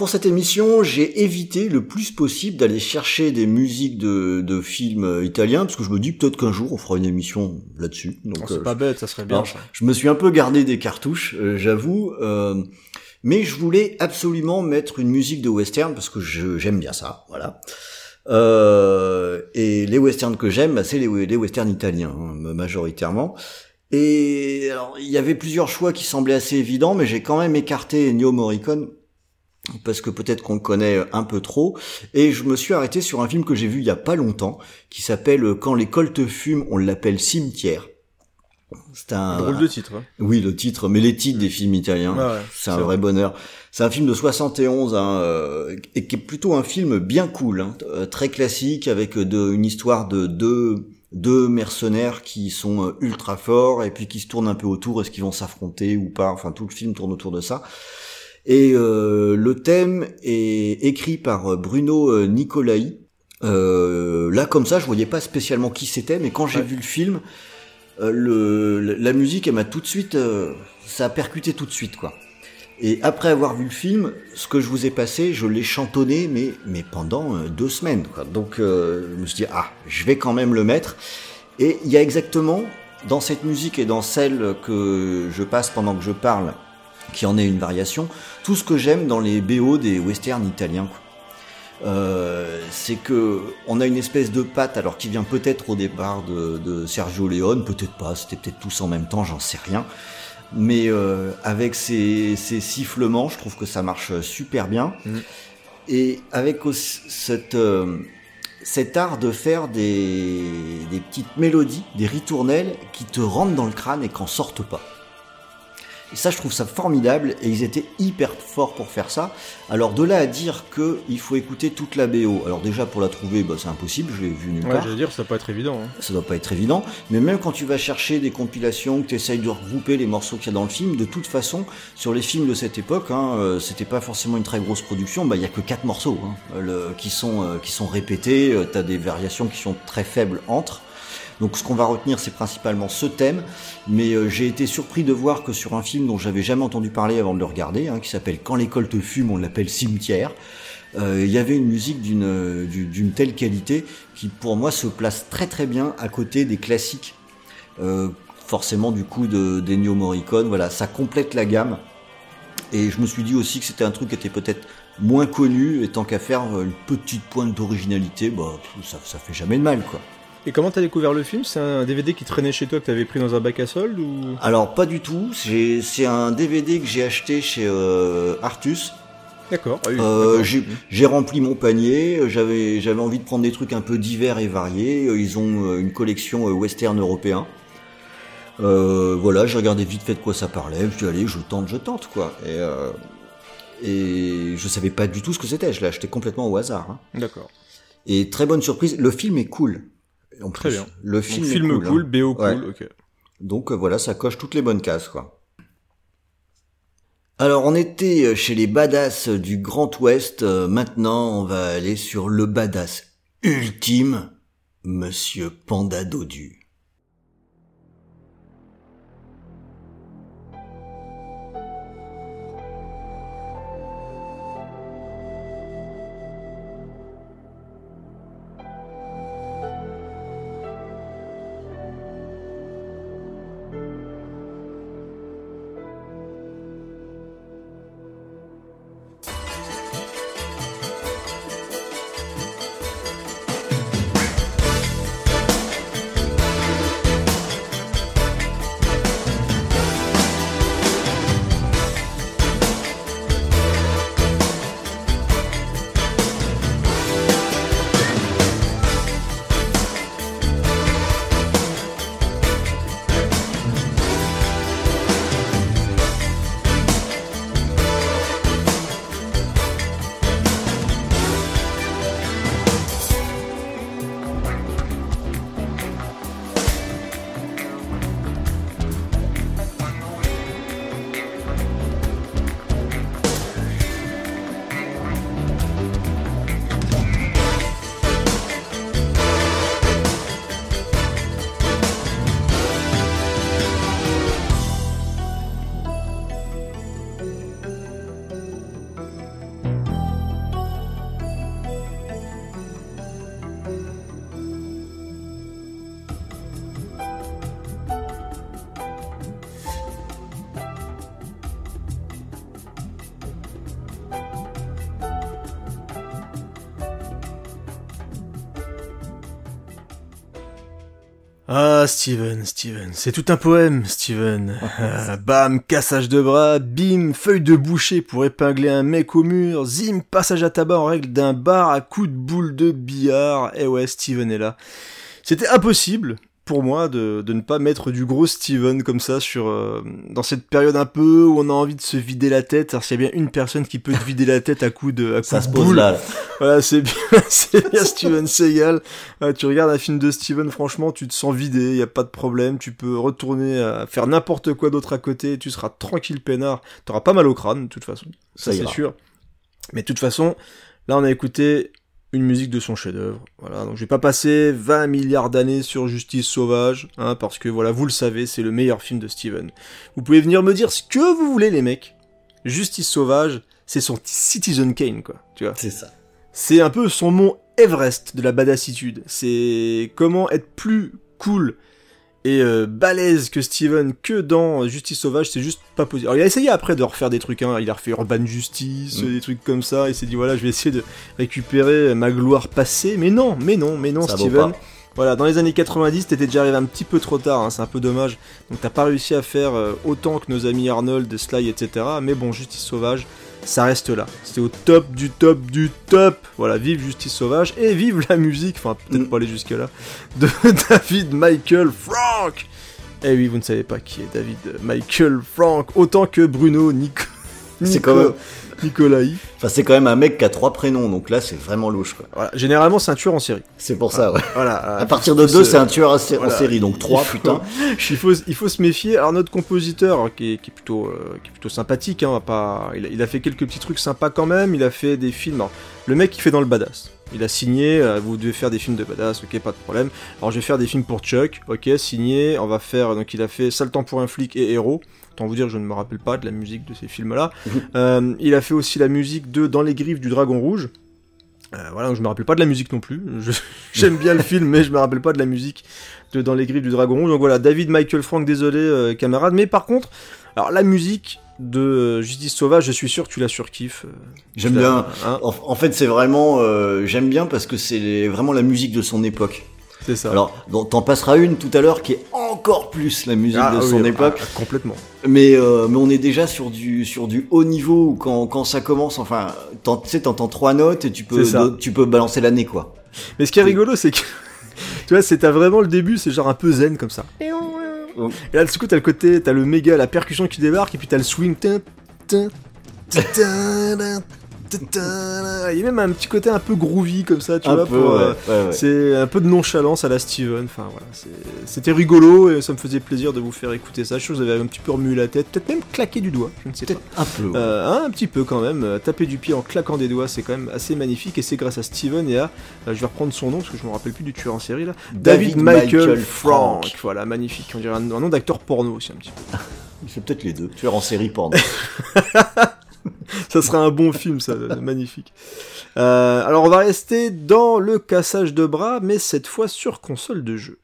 Pour cette émission, j'ai évité le plus possible d'aller chercher des musiques de, de films italiens, parce que je me dis peut-être qu'un jour on fera une émission là-dessus. Donc Oh, c'est euh, pas bête, ça serait bien. alors, ça. je me suis un peu gardé des cartouches, euh, j'avoue. euh, mais je voulais absolument mettre une musique de western parce que je- j'aime bien ça, voilà. Euh, et les westerns que j'aime, bah, c'est les, les westerns italiens hein, majoritairement. Et alors, il y avait plusieurs choix qui semblaient assez évidents, mais j'ai quand même écarté Ennio Morricone parce que peut-être qu'on le connaît un peu trop. Et je me suis arrêté sur un film que j'ai vu il y a pas longtemps, qui s'appelle Quand les coltes fument, on l'appelle Cimetière. C'est un Drôle de titre. hein. oui, le titre, mais les titres des films italiens, Ouais, ouais, c'est un vrai bonheur. C'est un film de 71, hein, euh, et qui est plutôt un film bien cool, hein, euh, très classique, avec de, une histoire de deux, deux mercenaires qui sont euh, ultra forts, et puis qui se tournent un peu autour, est-ce qu'ils vont s'affronter ou pas, enfin tout le film tourne autour de ça. Et euh, le thème est écrit par euh, Bruno euh, Nicolai. Euh, là, comme ça, je voyais pas spécialement qui c'était, mais quand j'ai Ouais. vu le film, euh, le, la musique, elle m'a tout de suite, euh, ça a percuté tout de suite, quoi. Et après avoir vu le film, ce que je vous ai passé, je l'ai chantonné, mais mais pendant deux semaines, quoi. Donc, euh, je me suis dit ah, je vais quand même le mettre. Et il y a exactement dans cette musique et dans celle que je passe pendant que je parle, qui en est une variation, tout ce que j'aime dans les BO des westerns italiens. Euh, c'est que on a une espèce de patte, alors qui vient peut-être au départ de, de Sergio Leone, peut-être pas, c'était peut-être tous en même temps, j'en sais rien. Mais euh, avec ces, ces sifflements, je trouve que ça marche super bien. Mhm. Et avec aussi cette, euh, cet art de faire des, des petites mélodies, des ritournelles qui te rentrent dans le crâne et qu'en sortent pas. Et ça, je trouve ça formidable et ils étaient hyper forts pour faire ça. Alors de là à dire que il faut écouter toute la BO. Alors déjà pour la trouver, bah, c'est impossible, je l'ai vu nulle Ouais, part. j'allais dire, ça peut pas être évident. hein. Ça doit pas être évident, mais même quand tu vas chercher des compilations, que tu essayes de regrouper les morceaux qu'il y a dans le film, de toute façon, sur les films de cette époque, hein, euh, c'était pas forcément une très grosse production, bah il y a que quatre morceaux hein, le- qui sont euh, qui sont répétés, euh, t'as des variations qui sont très faibles entre. Donc ce qu'on va retenir, c'est principalement ce thème, mais euh, j'ai été surpris de voir que sur un film dont j'avais jamais entendu parler avant de le regarder, hein, qui s'appelle Quand l'école te fume, on l'appelle Cimetière, euh, il y avait une musique d'une euh, du- d'une telle qualité qui pour moi se place très très bien à côté des classiques. Euh, forcément du coup de d'Ennio Morricone voilà ça complète la gamme. Et je me suis dit aussi que c'était un truc qui était peut-être moins connu et tant qu'à faire une petite pointe d'originalité bah ça, ça fait jamais de mal quoi Et comment t'as découvert le film? C'est un DVD qui traînait chez toi que t'avais pris dans un bac à solde ou? Alors pas du tout c'est un DVD que j'ai acheté chez euh, Artus D'accord. ah oui, Euh, d'accord. j'ai rempli mon panier, j'avais j'avais envie de prendre des trucs un peu divers et variés. Euh, Ils ont une collection western européen. Euh, voilà, j'ai regardé vite fait de quoi ça parlait. Je dit, allez, je tente, je tente quoi. Et et je savais pas du tout ce que c'était. Je l'ai acheté complètement au hasard. hein. D'accord. Et très bonne surprise. Le film est cool. En Très plus. bien. Le Donc, film, film, est cool. cool, hein. BO cool, Ouais. ok. Donc euh, voilà, ça coche toutes les bonnes cases, quoi. Alors on était euh, chez les badass du Grand Ouest, euh, maintenant on va aller sur le badass ultime, Monsieur Panda Dodu. Ah, Steven, Steven, c'est tout un poème, Steven. Ah, bam, cassage de bras, bim, feuille de boucher pour épingler un mec au mur, zim, passage à tabac en règle d'un bar à coups de boule de billard. Eh ouais, Steven est là. C'était impossible, pour moi de, de, ne pas mettre du gros Steven comme ça sur euh, dans cette période un peu où on a envie de se vider la tête. Alors s'il y a bien une personne qui peut te vider la tête à coup de à coup ça de se pose boule, là. voilà c'est bien c'est bien Steven Seagal. Tu regardes un film de Steven, franchement tu te sens vidé, y a pas de problème, tu peux retourner à faire n'importe quoi d'autre à côté, tu seras tranquille peinard, t'auras pas mal au crâne de toute façon, ça, Ça c'est sûr. Mais de toute façon, là on a écouté une musique de son chef-d'œuvre. Voilà, donc je vais pas passer 20 milliards d'années sur Justice Sauvage, hein, parce que voilà, vous le savez, c'est le meilleur film de Steven. Vous pouvez venir me dire ce que vous voulez, les mecs. Justice Sauvage, c'est son Citizen Kane, quoi. Tu vois. C'est ça. C'est un peu son mont Everest de la badassitude. C'est comment être plus cool et euh, balèze que Steven que dans Justice Sauvage, c'est juste pas possible. Alors il a essayé après de refaire des trucs, hein. il a refait Urban Justice, Mm. des trucs comme ça, il s'est dit voilà je vais essayer de récupérer ma gloire passée, mais non, mais non, mais non Ça Steven. Voilà, dans les années 90, t'étais déjà arrivé un petit peu trop tard, hein, c'est un peu dommage. Donc t'as pas réussi à faire euh, autant que nos amis Arnold, Sly, etc. Mais bon, Justice Sauvage, ça reste là. C'était au top du top du top. Voilà, vive Justice Sauvage et vive la musique, enfin peut-être Mm. pas aller jusque là, de David Michael Frank. Eh oui, vous ne savez pas qui est David Michael Frank, autant que Bruno Nico... C'est quand même- Nicolai. Enfin, c'est quand même un mec qui a trois prénoms, donc là, c'est vraiment louche, quoi. Voilà, généralement c'est un tueur en série. C'est pour ça, ouais. Voilà. À partir de deux, c'est un tueur en série, donc trois, putain. il faut, il faut se méfier. Alors notre compositeur, qui est, qui est plutôt, euh, qui est plutôt sympathique, hein, pas, il a, il a fait quelques petits trucs sympas quand même. Il a fait des films. Alors, le mec qui fait dans le badass. Il a signé. euh, vous devez faire des films de badass, ok, pas de problème. Alors je vais faire des films pour Chuck, ok, signé. On va faire. Donc il a fait Sale temps pour un flic et Héros. Autant vous dire, je ne me rappelle pas de la musique de ces films-là. Euh, il a fait aussi la musique de Dans les griffes du dragon rouge. Euh, voilà, donc je me rappelle pas de la musique non plus. J'aime bien le film, mais je me rappelle pas de la musique de Dans les griffes du dragon rouge. Donc voilà, David Michael Frank, désolé euh, camarade. Mais par contre, alors la musique de euh, Justice Sauvage, je suis sûr que tu la surkiffes. euh, J'aime bien. hein, En, en fait, c'est vraiment, euh, j'aime bien parce que c'est vraiment la musique de son époque. c'est ça. Alors, t'en passeras une tout à l'heure qui est encore plus la musique Ah, de oui, son ah, époque. ah, complètement. Mais, euh, mais on est déjà sur du, sur du haut niveau où quand, quand ça commence, enfin, tu sais, t'entends trois notes et tu peux, tu peux balancer l'année, quoi. Mais ce qui est rigolo, c'est que. tu vois, c'est t'as vraiment le début, c'est genre un peu zen comme ça. Et là, du coup, t'as le côté, t'as le méga, la percussion qui débarque, et puis t'as le swing. Il y a même un petit côté un peu groovy comme ça, tu Un vois. peu, pour, ouais, euh, ouais, ouais. C'est un peu de nonchalance à la Steven. Enfin voilà, c'était rigolo et ça me faisait plaisir de vous faire écouter ça. Je vous avez un petit peu remué la tête, peut-être même claqué du doigt, je ne sais pas. Peut-être un peu. Euh, un petit peu quand même, euh, taper du pied en claquant des doigts, c'est quand même assez magnifique et c'est grâce à Steven et à, je vais reprendre son nom parce que je me rappelle plus du tueur en série là, David, Michael, Frank. Voilà, magnifique, on dirait un, un nom d'acteur porno aussi un petit peu. Il fait peut-être les deux. Tueur en série porno. ça serait un bon film ça, magnifique. Euh, alors on va rester dans le cassage de bras, mais cette fois sur console de jeu.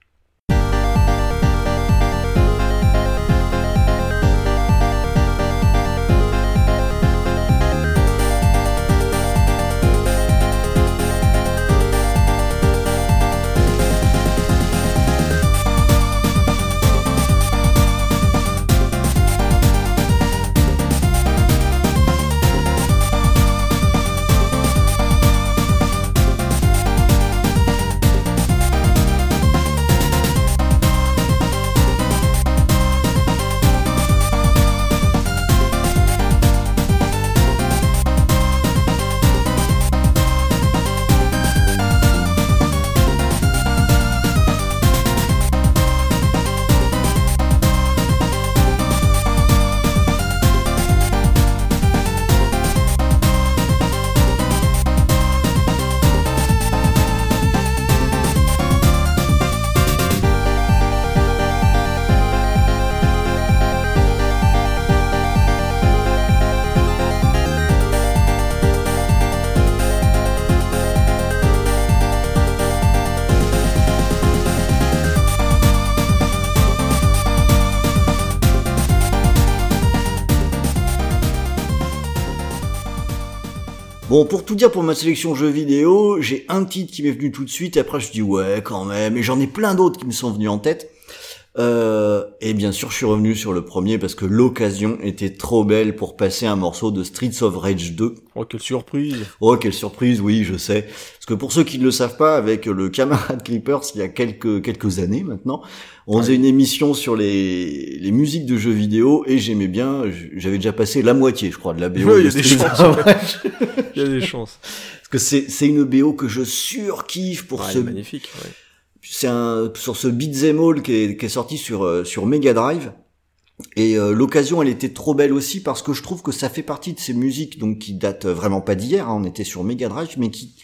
Bon, pour tout dire pour ma sélection jeux vidéo, j'ai un titre qui m'est venu tout de suite, et après je dis ouais quand même, et j'en ai plein d'autres qui me sont venus en tête. Euh, et bien sûr, je suis revenu sur le premier parce que l'occasion était trop belle pour passer un morceau de Streets of Rage 2. Oh, quelle surprise Oh, quelle surprise, oui, je sais. Parce que pour ceux qui ne le savent pas, avec le camarade Creepers, il y a quelques, quelques années maintenant, on faisait une émission sur les, les musiques de jeux vidéo et j'aimais bien, j'avais déjà passé la moitié, je crois, de la BO. Oui, il y a des chances. Il y a des chances. Parce que c'est, c'est une BO que je surkiffe pour Ouais, ce magnifique. ouais. C'est un sur ce Beat'em All qui est, sorti sur euh, sur Mega Drive. Et euh, l'occasion elle était trop belle aussi parce que je trouve que ça fait partie de ces musiques donc qui datent vraiment pas d'hier hein, on était sur Mega Drive mais qui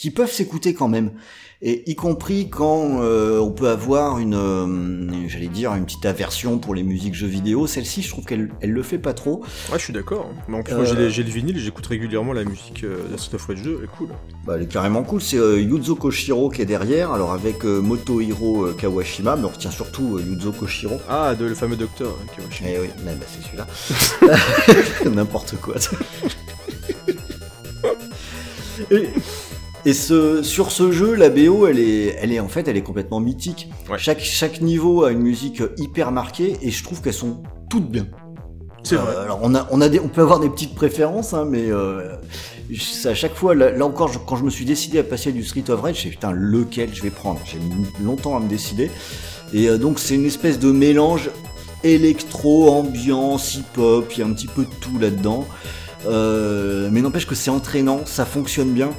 qui peuvent s'écouter quand même et y compris quand euh, on peut avoir une euh, j'allais dire une petite aversion pour les musiques jeux vidéo celle-ci je trouve qu'elle elle le fait pas trop Ouais, je suis d'accord. Mais en plus, moi, Euh, j'ai le vinyle, j'écoute régulièrement la musique de Street of Rage 2, elle est cool. bah, elle est carrément cool c'est Yuzo Koshiro qui est derrière alors avec Motohiro Kawashima mais on retient surtout Yuzo Koshiro Ah, de, le fameux docteur. hein, Kawashi. Eh oui, bah, c'est celui-là. N'importe quoi. et et ce, sur ce jeu, la BO, elle est, elle est en fait, elle est complètement mythique. Ouais. Chaque, chaque niveau a une musique hyper marquée et je trouve qu'elles sont toutes bien. C'est Euh, vrai. alors on a, on a des, on peut avoir des petites préférences, hein, mais euh, à chaque fois, là, là encore, je- quand je me suis décidé à passer du Street of Rage, j'ai putain lequel je vais prendre? J'ai mis longtemps à me décider. Et euh, donc c'est une espèce de mélange électro, ambiance, hip-hop, il y a un petit peu de tout là-dedans. Euh, mais n'empêche que c'est entraînant, ça fonctionne bien.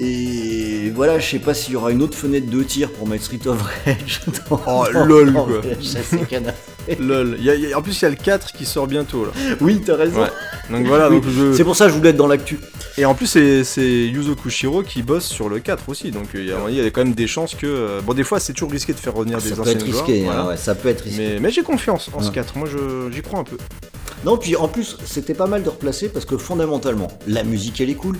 Et voilà, je sais pas s'il y aura une autre fenêtre de tir pour mettre Street of Rage. dans- Oh, dans- lol, dans quoi. Lol. Y a- y a- en plus, il y a le 4 qui sort bientôt, là. Oui, t'as raison. Ouais. Donc voilà, Oui, donc je... C'est pour ça que je voulais être dans l'actu. Et en plus, c'est- Yuzo Kushiro qui bosse sur le 4 aussi. Donc euh, il y, a, il y a quand même des chances que. euh, Bon, des fois, c'est toujours risqué de faire revenir des Ça peut anciens être risqué, joueurs, hein, voilà. ouais, ça peut être risqué. Mais, mais j'ai confiance en ce Ouais. 4. Moi, je- j'y crois un peu. Non, puis en plus, c'était pas mal de replacer parce que fondamentalement, la musique elle est cool.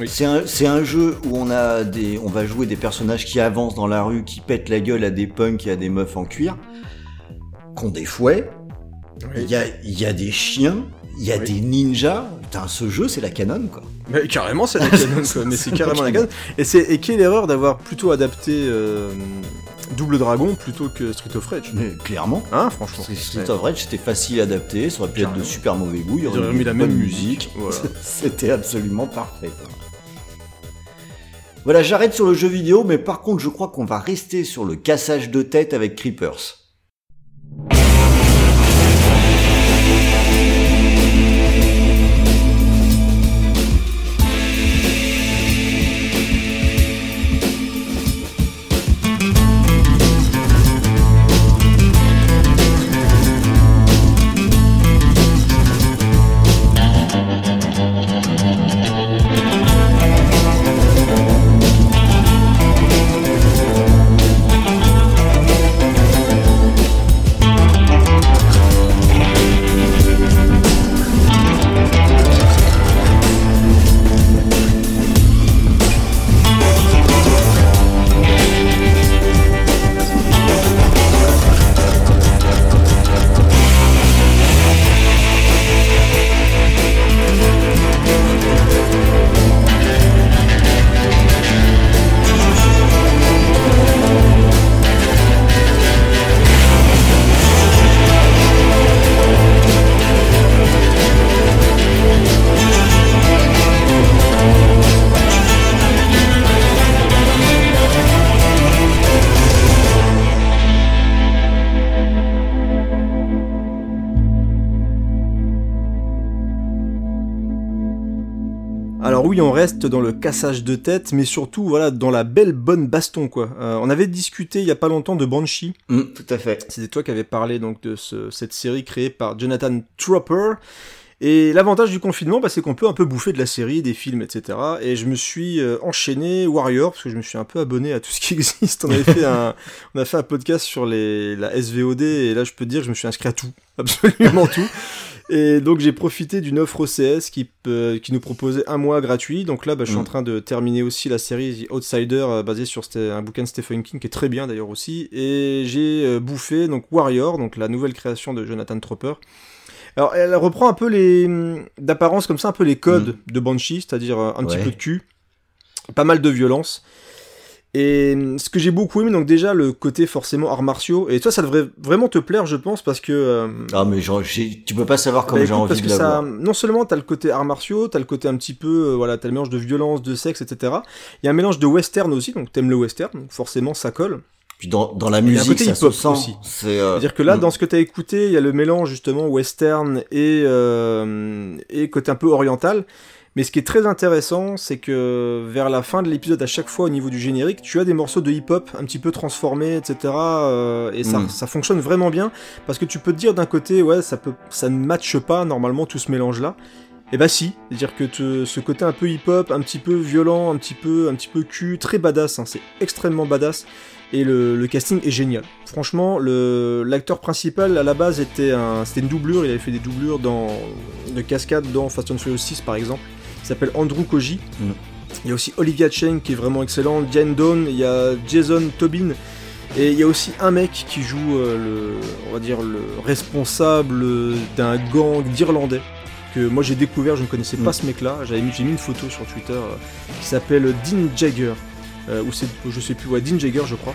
Oui. C'est un, jeu où on a des, on va jouer des personnages qui avancent dans la rue, qui pètent la gueule à des punks et à des meufs en cuir, qui ont des fouets. Il y a, y a des chiens, il y a Oui. des ninjas. Putain, ce jeu c'est la canon quoi. Mais carrément, c'est la canon, quoi. Mais c'est carrément la canon. Et, c'est- et quelle erreur d'avoir plutôt adapté euh, Double Dragon plutôt que Street of Rage. Mais clairement. Hein, franchement. Street of Rage c'était facile à adapter, ça aurait pu être de super mauvais goût, il y aurait mis la même musique. Voilà. C'était absolument parfait. Voilà, j'arrête sur le jeu vidéo, mais par contre, je crois qu'on va rester sur le cassage de tête avec Creepers. Dans le cassage de tête, mais surtout voilà dans la belle bonne baston quoi. Euh, on avait discuté il y a pas longtemps de Banshee. Hum, tout à fait. C'était toi qui avais parlé donc de ce- cette série créée par Jonathan Tropper. Et l'avantage du confinement, bah, c'est qu'on peut un peu bouffer de la série, des films, etc. Et je me suis euh, enchaîné Warrior parce que je me suis un peu abonné à tout ce qui existe. On avait fait un, on a fait un podcast sur les, la SVOD et là je peux te dire que je me suis inscrit à tout, absolument tout. Et donc j'ai profité d'une offre OCS qui, peut- qui nous proposait un mois gratuit. Donc là, bah, je suis Mm. en train de terminer aussi la série The Outsider euh, basée sur un bouquin de Stephen King qui est très bien d'ailleurs aussi. Et j'ai euh, bouffé donc Warrior, donc la nouvelle création de Jonathan Tropper. Alors, elle reprend un peu les, d'apparence comme ça, un peu les codes de Banshee, c'est-à-dire euh, un petit peu de cul, pas mal de violence. Et ce que j'ai beaucoup aimé, donc déjà le côté forcément arts martiaux, et toi ça devrait vraiment te plaire, je pense, parce que euh, Ah mais genre, tu peux pas savoir comme bah, j'ai envie parce de que ça, voir. non seulement t'as le côté arts martiaux, t'as le côté un petit peu, euh, voilà, t'as le mélange de violence, de sexe, etc. Il y a un mélange de western aussi, donc t'aimes le western, donc forcément ça colle. Puis dans, dans la musique, côté ça se sent. aussi. C'est euh, C'est-à-dire que là, mm. dans ce que t'as écouté, il y a le mélange justement western et euh, et côté un peu oriental. Mais ce qui est très intéressant, c'est que vers la fin de l'épisode, à chaque fois au niveau du générique, tu as des morceaux de hip-hop un petit peu transformés, etc. euh, et ça, Mm. ça fonctionne vraiment bien parce que tu peux te dire d'un côté, ouais, ça peut, ça ne matche pas normalement tout ce mélange-là. Et bah si, c'est-à-dire que te- ce côté un peu hip-hop, un petit peu violent, un petit peu, un petit peu cul, très badass, hein, c'est extrêmement badass. Et le, le casting est génial. Franchement, l'acteur principal à la base était un, c'était une doublure. Il avait fait des doublures dans de cascade dans Fast and Furious 6 par exemple. S'appelle Andrew Koji. Mm. Il y a aussi Olivia Cheng qui est vraiment excellente. Diane Dawn. Il y a Jason Tobin. Et il y a aussi un mec qui joue euh, le, on va dire le responsable d'un gang d'Irlandais que moi j'ai découvert. Je ne connaissais pas Mm. ce mec-là. J'avais mis, j'ai mis une photo sur Twitter euh, qui s'appelle Dean Jagger. Euh, ou c'est, je sais plus, ouais, Dean Jagger, je crois.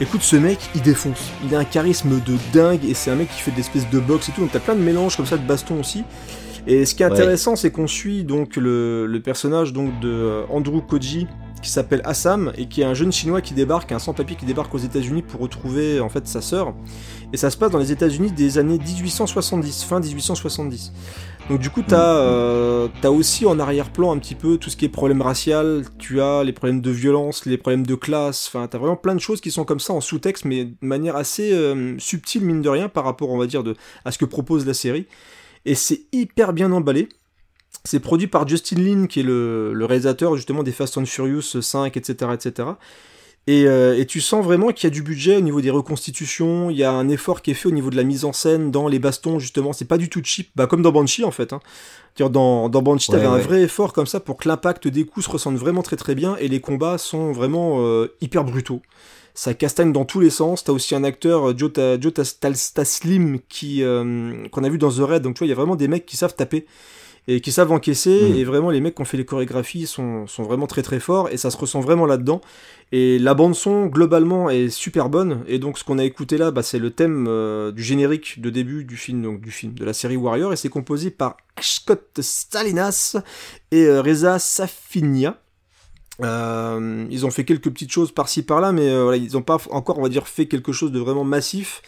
Écoute, ce mec, il défonce. Il a un charisme de dingue et c'est un mec qui fait des espèces de boxe et tout. Donc t'as plein de mélanges comme ça de baston aussi. Et ce qui est Ouais. intéressant, c'est qu'on suit donc le, le personnage donc de euh, Andrew Koji qui s'appelle Assam et qui est un jeune chinois qui débarque, un sans-papier qui débarque aux États-Unis pour retrouver en fait sa sœur. Et ça se passe dans les États-Unis des années 1870, fin 1870. Donc du coup, t'as euh, t'as aussi en arrière-plan un petit peu tout ce qui est problème racial, tu as les problèmes de violence, les problèmes de classe, enfin t'as vraiment plein de choses qui sont comme ça en sous-texte, mais de manière assez euh, subtile mine de rien par rapport, on va dire, de, à ce que propose la série. Et c'est hyper bien emballé. C'est produit par Justin Lin, qui est le, le réalisateur justement des Fast and Furious 5, etc. etc. Et, euh, et tu sens vraiment qu'il y a du budget au niveau des reconstitutions, il y a un effort qui est fait au niveau de la mise en scène, dans les bastons justement, c'est pas du tout cheap, bah, comme dans Banshee en fait. Hein. Dans, dans Banshee, Ouais, t'avais un vrai effort comme ça pour que l'impact des coups se ressente vraiment très très bien et les combats sont vraiment euh, hyper brutaux. Ça castagne dans tous les sens. T'as aussi un acteur, euh, Joe, Ta- Joe Taslim, qui euh, qu'on a vu dans The Raid. Donc tu vois, il y a vraiment des mecs qui savent taper et qui savent encaisser. Mm. Et vraiment, les mecs qui ont fait les chorégraphies sont, sont vraiment très très forts et ça se ressent vraiment là-dedans. Et la bande son globalement est super bonne. Et donc ce qu'on a écouté là, bah, c'est le thème euh, du générique de début du film, donc du film de la série Warrior, et c'est composé par Scott Salinas et euh, Reza Safinia. Euh, ils ont fait quelques petites choses par-ci par-là, mais euh, ils n'ont pas encore, on va dire, fait quelque chose de vraiment massif.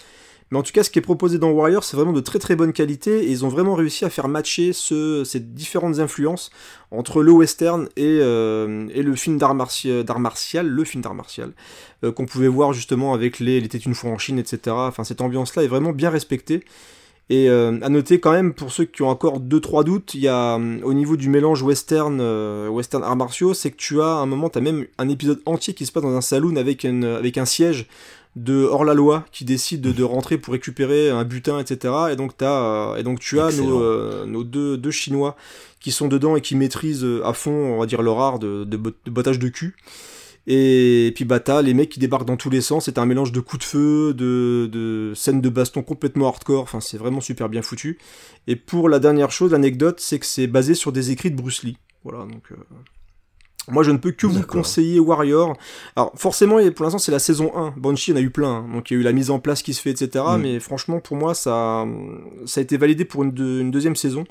Mais en tout cas, ce qui est proposé dans Warrior, c'est vraiment de très très bonne qualité, et ils ont vraiment réussi à faire matcher ce, ces différentes influences entre le western et, euh, le film d'art martial, martial, le film d'art martial, qu'on pouvait voir justement avec les, les Têtes une fois en Chine, etc. Enfin, cette ambiance-là est vraiment bien respectée. Et euh, à noter quand même, pour ceux qui ont encore 2-3 doutes, il y a euh, au niveau du mélange western, euh, western arts martiaux, c'est que tu as à un moment, tu as même un épisode entier qui se passe dans un saloon avec, une, avec un siège de hors-la-loi qui décide de, de rentrer pour récupérer un butin, etc. Et donc, t'as, euh, et donc tu as Excellent. nos, euh, nos deux, deux Chinois qui sont dedans et qui maîtrisent euh, à fond, on va dire, leur art de, de, de bottage de cul. Et puis bah t'as les mecs qui débarquent dans tous les sens, c'est un mélange de coups de feu, de, de scènes de baston complètement hardcore, enfin c'est vraiment super bien foutu. Et pour la dernière chose, l'anecdote, c'est que c'est basé sur des écrits de Bruce Lee. Voilà, donc... euh, Moi je ne peux que vous conseiller Warrior. Alors forcément, pour l'instant c'est la saison 1, Banshee en a eu plein, hein. donc il y a eu la mise en place qui se fait, etc. Mm. Mais franchement pour moi ça, ça a été validé pour une, deux- une deuxième saison.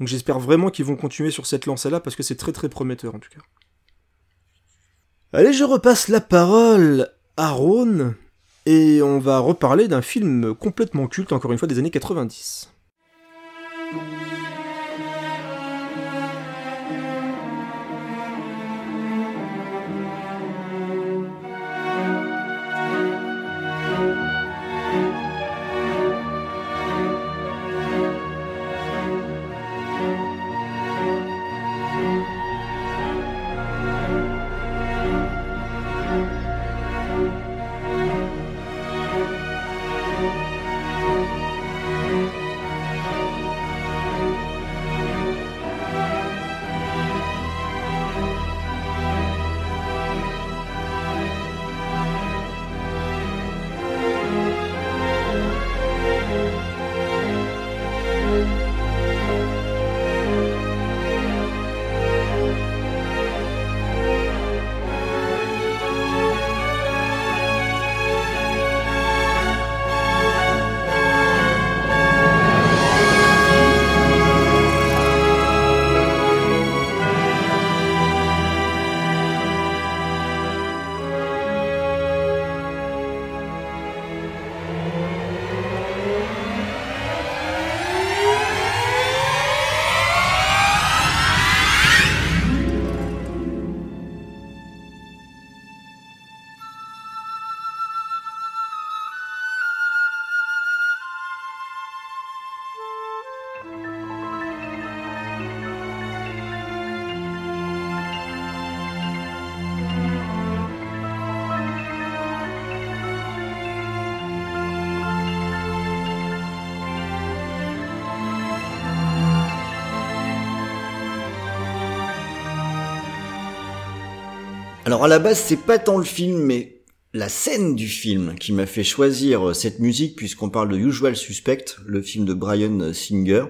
Donc j'espère vraiment qu'ils vont continuer sur cette lancée-là parce que c'est très très prometteur en tout cas. Allez, je repasse la parole à Rhône et on va reparler d'un film complètement culte, encore une fois, des années 90. Alors à la base, c'est pas tant le film, mais la scène du film qui m'a fait choisir euh, cette musique, puisqu'on parle de Usual Suspect, le film de Brian Singer.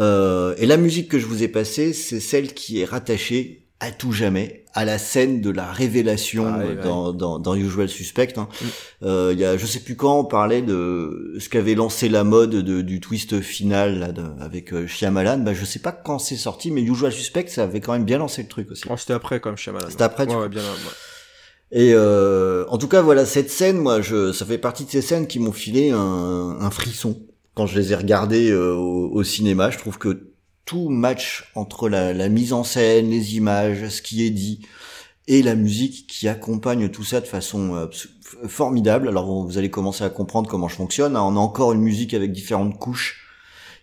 Euh, et la musique que je vous ai passée, c'est celle qui est rattachée à tout jamais à la scène de la révélation Ah, dans, dans, dans Usual Suspect. Hein. Mm. Euh, il y a, je sais plus quand, on parlait de ce qu'avait lancé la mode de, du twist final là, de- avec euh, Shyamalan. Bah, je sais pas quand c'est sorti, mais Usual Suspect, ça avait quand même bien lancé le truc aussi. Oh, c'était après quand même Shyamalan. C'était après, Ouais, ouais, bien. ouais. Et euh, en tout cas, voilà, cette scène, moi, je, ça fait partie de ces scènes qui m'ont filé un, un frisson quand je les ai regardées euh, au, au cinéma. Je trouve que tout match entre la, mise en scène, les images, ce qui est dit et la musique qui accompagne tout ça de façon euh, formidable. Alors vous allez commencer à comprendre comment je fonctionne. hein. On a encore une musique avec différentes couches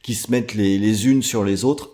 qui se mettent les, unes sur les autres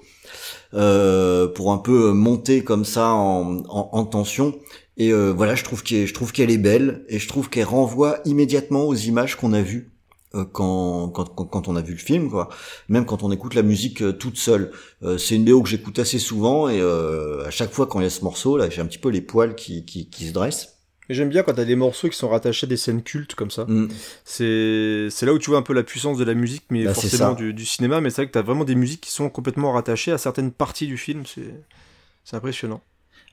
euh, pour un peu monter comme ça en, en, en tension. Et euh, voilà, je trouve qu'elle, est belle et je trouve qu'elle renvoie immédiatement aux images qu'on a vues euh, quand, quand, quand, quand on a vu le film, quoi. Même quand on écoute la musique euh, toute seule. Euh, c'est une BO que j'écoute assez souvent et euh, à chaque fois quand il y a ce morceau là, j'ai un petit peu les poils qui, qui, qui se dressent. Mais j'aime bien quand t'as des morceaux qui sont rattachés à des scènes cultes comme ça. Mm. C'est c'est là où tu vois un peu la puissance de la musique, mais Bah, forcément du, du cinéma. Mais c'est vrai que t'as vraiment des musiques qui sont complètement rattachées à certaines parties du film. C'est c'est impressionnant.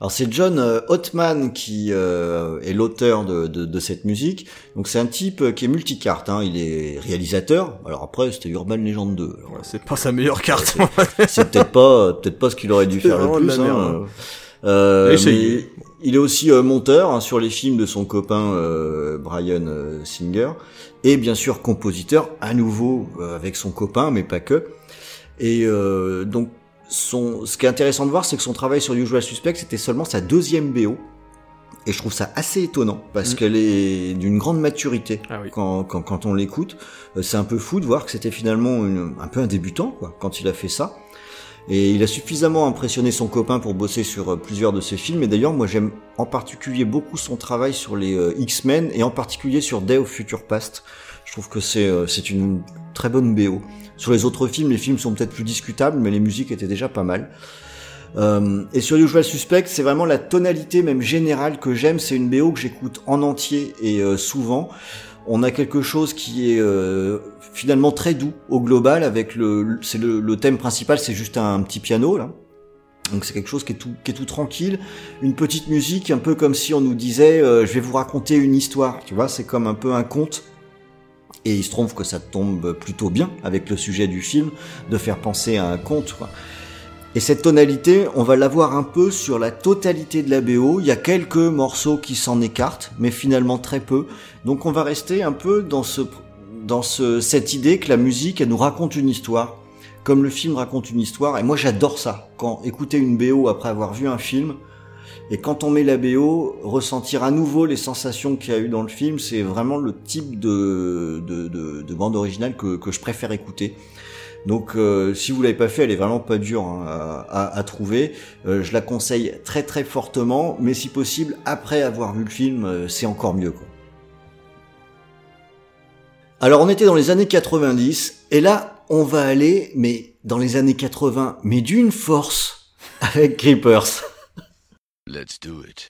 Alors c'est John euh, Ottman qui euh, est l'auteur de, de, de cette musique. Donc c'est un type euh, qui est multicarte. Hein. Il est réalisateur. Alors après c'était Urban Legend 2. Alors, Ouais, c'est pas sa meilleure carte. c'est peut-être pas peut-être pas ce qu'il aurait dû faire le de plus. hein. Euh, mais il est aussi euh, monteur hein, sur les films de son copain euh, Brian euh, Singer et bien sûr compositeur à nouveau euh, avec son copain mais pas que. Et euh, donc son ce qui est intéressant de voir c'est que son travail sur Usual Suspect c'était seulement sa deuxième BO et je trouve ça assez étonnant parce Mm. qu'elle est d'une grande maturité Ah oui. quand, quand, quand on l'écoute. Euh, C'est un peu fou de voir que c'était finalement une- un peu un débutant quoi, quand il a fait ça. Et il a suffisamment impressionné son copain pour bosser sur euh, plusieurs de ses films. Et d'ailleurs, moi j'aime en particulier beaucoup son travail sur les euh, X-Men et en particulier sur Day of Future Past. Je trouve que c'est euh, c'est une très bonne BO. Sur les autres films, les films sont peut-être plus discutables, mais les musiques étaient déjà pas mal. Euh, et sur Usual Suspect, c'est vraiment la tonalité même générale que j'aime. C'est une BO que j'écoute en entier et euh, souvent. On a quelque chose qui est euh, finalement très doux au global. Avec le, c'est le, thème principal, c'est juste un, petit piano là. Donc c'est quelque chose qui est tout, qui est tout tranquille, une petite musique, un peu comme si on nous disait, je vais vous raconter une histoire. Tu vois, c'est comme un peu un conte. Et il se trouve que ça tombe plutôt bien avec le sujet du film, de faire penser à un conte. Et cette tonalité, on va l'avoir un peu sur la totalité de la BO. Il y a quelques morceaux qui s'en écartent, mais finalement très peu. Donc on va rester un peu dans ce, dans ce, cette idée que la musique, elle nous raconte une histoire, comme le film raconte une histoire. Et moi j'adore ça. Quand écouter une BO après avoir vu un film, et quand on met la BO, ressentir à nouveau les sensations qu'il y a eu dans le film, c'est vraiment le type de, de, de, de bande originale que, que je préfère écouter. Donc euh, si vous l'avez pas fait, elle est vraiment pas dure hein, à, à- trouver. Euh, je la conseille très très fortement, mais si possible, après avoir vu le film, euh, c'est encore mieux. Quoi. Alors on était dans les années 90, et là on va aller, mais dans les années 80, mais d'une force, avec Creepers. Let's do it.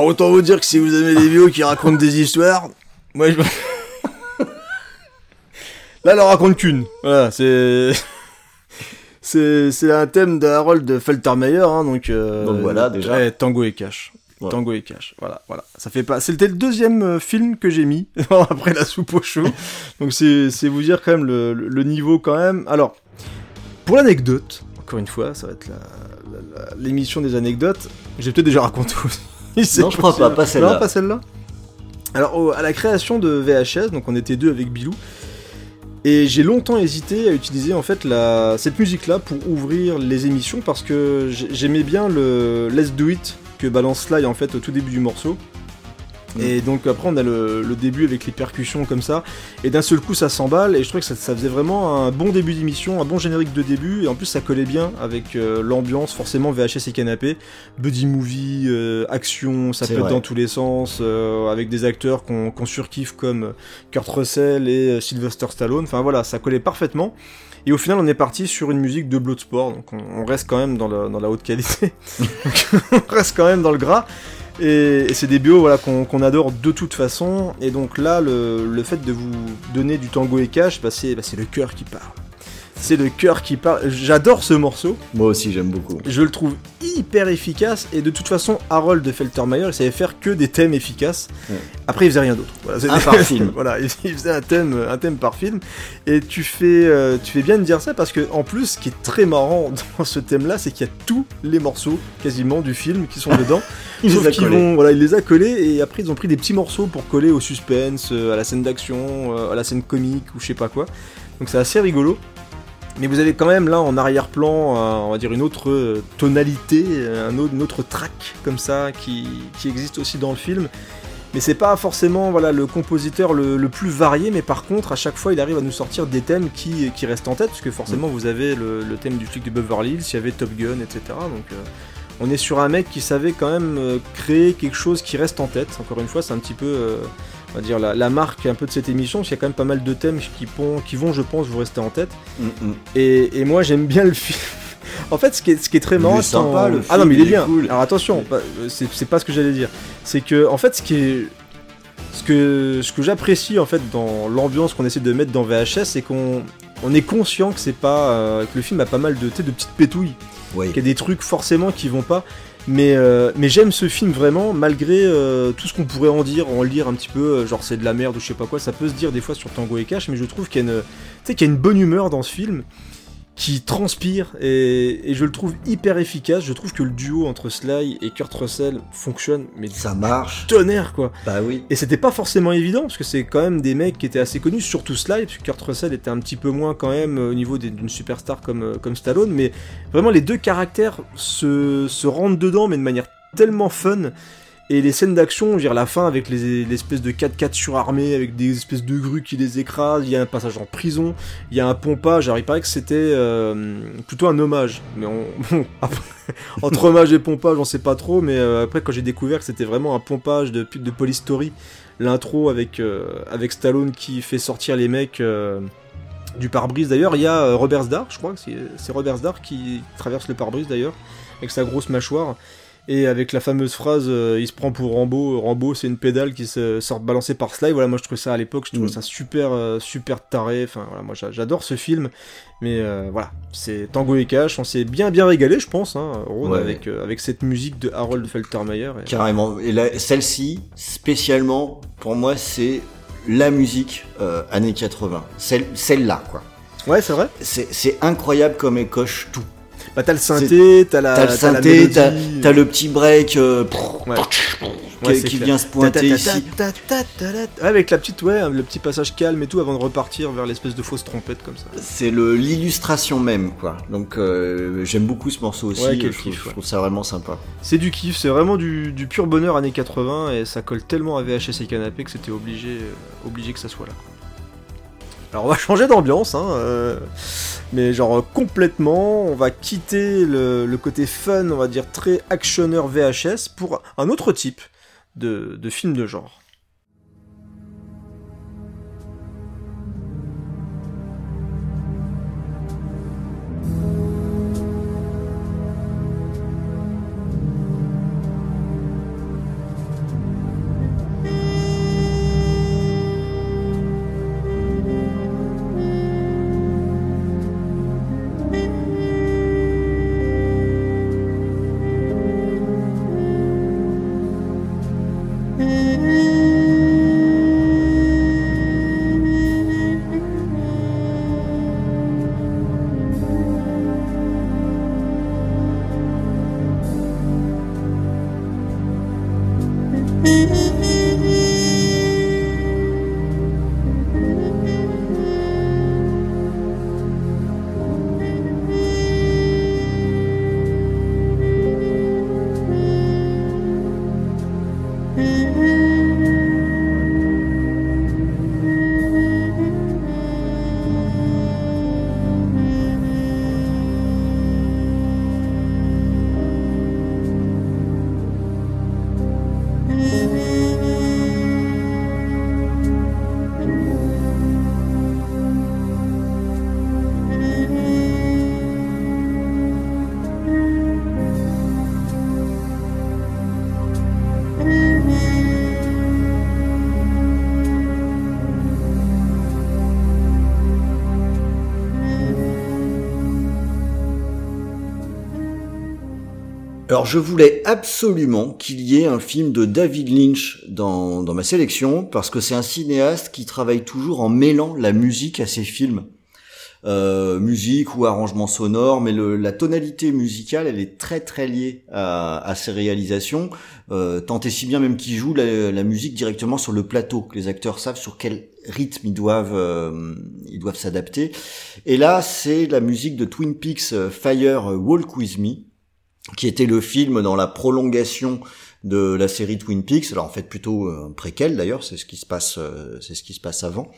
Alors autant vous dire que si vous aimez les vieux qui racontent des histoires, moi je. Là, elle en raconte qu'une. Voilà, c'est. C'est, c'est un thème de Harold Feltermeyer, hein, donc. euh, Donc voilà, déjà. ouais, Tango et Cash. Ouais. Tango et Cash. Voilà, voilà. Ça fait pas. C'était le deuxième euh, film que j'ai mis après la soupe au chou. donc c'est, c'est vous dire quand même le, le- niveau quand même. Alors, pour l'anecdote, encore une fois, ça va être l'émission des anecdotes. J'ai peut-être déjà raconté aussi. Non, je crois pas, pas celle-là. Non, pas celle-là. Alors, au- à la création de VHS, donc on était deux avec Bilou, et j'ai longtemps hésité à utiliser en fait la... cette musique-là pour ouvrir les émissions parce que j'ai- j'aimais bien le Let's Do It que balance Sly en fait au tout début du morceau. Mm. Et donc après on a le, le début avec les percussions comme ça, et d'un seul coup ça s'emballe, et je trouvais que ça, ça faisait vraiment un bon début d'émission, un bon générique de début, et en plus ça collait bien avec euh, l'ambiance, forcément VHS et canapé, buddy movie, euh, action, ça peut être dans tous les sens, euh, avec des acteurs qu'on surkiffe comme Kurt Russell et euh, Sylvester Stallone, enfin voilà, ça collait parfaitement. Et au final, on est parti sur une musique de Bloodsport, donc on, on reste quand même dans, le- dans la haute qualité, on reste quand même dans le gras. Et, c'est des bios voilà, qu'on adore de toute façon. Et donc là, le, fait de vous donner du tango et cash, bah, c'est bah, le cœur qui parle. C'est le cœur qui parle. J'adore ce morceau. Moi aussi, j'aime beaucoup. Je le trouve hyper efficace. Et de toute façon, Harold de Feltermeyer, il savait faire que des thèmes efficaces. Ouais. Après, il faisait rien d'autre. Voilà, Un par film. voilà, il faisait un thème, un thème par film. Et tu fais, euh, tu fais bien de dire ça parce que en plus, ce qui est très marrant dans ce thème-là, c'est qu'il y a tous les morceaux quasiment du film qui sont dedans. Il Sauf les a qu'ils collés. vont, voilà, il les a collés et après ils ont pris des petits morceaux pour coller au suspense, euh, à la scène d'action, euh, à la scène comique ou je sais pas quoi. Donc c'est assez rigolo. Mais vous avez quand même là en arrière-plan, euh, on va dire une autre euh, tonalité, euh, un autre, une autre track comme ça qui, qui existe aussi dans le film. Mais c'est pas forcément voilà, le compositeur le, le plus varié, mais par contre, à chaque fois, il arrive à nous sortir des thèmes qui, qui restent en tête, parce que forcément, vous avez le, le thème du flic de Beverly Hills, il y avait Top Gun, etc. Donc, euh, on est sur un mec qui savait quand même euh, créer quelque chose qui reste en tête. Encore une fois, c'est un petit peu, euh, on va dire, la, la marque un peu de cette émission, parce qu'il y a quand même pas mal de thèmes qui, pon- qui vont, je pense, vous rester en tête. Mm, mm. Et, et moi, j'aime bien le film. En fait, ce qui est, ce qui est très marrant, est c'est en- sympa, le ah non, film, mais il est il est bien. cool. Alors attention, euh, c'est pas ce que j'allais dire. C'est que, en fait, ce qui est, ce que, ce que j'apprécie en fait dans l'ambiance qu'on essaie de mettre dans VHS, c'est qu'on on est conscient que c'est pas euh, que le film a pas mal de, petites pétouilles, Oui. qu'il y a des trucs forcément qui vont pas. Mais, euh, mais j'aime ce film vraiment, malgré euh, tout ce qu'on pourrait en dire, en lire un petit peu, euh, genre c'est de la merde ou je sais pas quoi, ça peut se dire des fois sur Tango et Cash, mais je trouve qu'il y a y a une bonne humeur dans ce film qui transpire et, et je le trouve hyper efficace. Je trouve que le duo entre Sly et Kurt Russell fonctionne, mais Ça marche. tonnerre quoi. Bah oui. Et c'était pas forcément évident parce que c'est quand même des mecs qui étaient assez connus, surtout Sly, parce que Kurt Russell était un petit peu moins quand même au niveau d'une superstar comme, euh, comme Stallone, mais vraiment les deux caractères se, se rentrent dedans, mais de manière tellement fun. Et les scènes d'action, dire la fin avec les, l'espèce de 4x4 surarmés, avec des espèces de grues qui les écrasent, il y a un passage en prison, il y a un pompage, alors il paraît que c'était euh, plutôt un hommage, mais on, entre hommage et pompage on sait pas trop, mais euh, après quand j'ai découvert que c'était vraiment un pompage de, de Police Story, l'intro avec, euh, avec Stallone qui fait sortir les mecs du pare-brise d'ailleurs, il y a Robert Sdar, je crois c'est Robert Sdar qui traverse le pare-brise d'ailleurs, avec sa grosse mâchoire. Et avec la fameuse phrase, euh, il se prend pour Rambo. Rambo, c'est une pédale qui se sort balancée par Sly. Voilà, moi je trouvais ça à l'époque, je trouvais Mm. ça super, euh, super taré. Enfin voilà, moi j'a- j'adore ce film. Mais euh, voilà, c'est Tango et Cash. On s'est bien bien régalé, je pense, hein, Ron, Ouais. avec euh, avec cette musique de Harold Feltermeyer. Et- Carrément. Et là, celle-ci, spécialement, pour moi, c'est la musique euh, années 80. Celle- Celle-là, quoi. Ouais, c'est vrai. C'est c'est incroyable comme elle coche tout. Bah t'as le synthé, t'as la, T'as le synthé, t'as le petit break euh, Ouais. qui, Ouais, vient se pointer ici. Avec la petite, ouais, le petit passage calme et tout avant de repartir vers l'espèce de fausse trompette comme ça. C'est le l'illustration même, quoi. Donc euh, j'aime beaucoup ce morceau aussi. Ouais, je, trouve, je ça vraiment sympa. C'est du kiff, c'est vraiment du, du pur bonheur années 80 et ça colle tellement à VHS et canapé que c'était obligé, euh, obligé que ça soit là. Alors on va changer d'ambiance, hein, euh, mais genre euh, complètement, on va quitter le, le côté fun, on va dire très actionneur VHS pour un autre type de, de film de genre. Alors je voulais absolument qu'il y ait un film de David Lynch dans, dans ma sélection parce que c'est un cinéaste qui travaille toujours en mêlant la musique à ses films. Euh, musique ou arrangement sonore, mais le, la tonalité musicale, elle est très très liée à, à ses réalisations, euh, tant et si bien même qu'il joue la, la, musique directement sur le plateau, que les acteurs savent sur quel rythme ils doivent euh, ils doivent s'adapter. Et là, c'est la musique de Twin Peaks euh, Fire Walk With Me, qui était le film dans la prolongation de la série Twin Peaks. Alors en fait plutôt un préquel d'ailleurs, c'est ce qui se passe, euh, c'est ce qui se passe avant.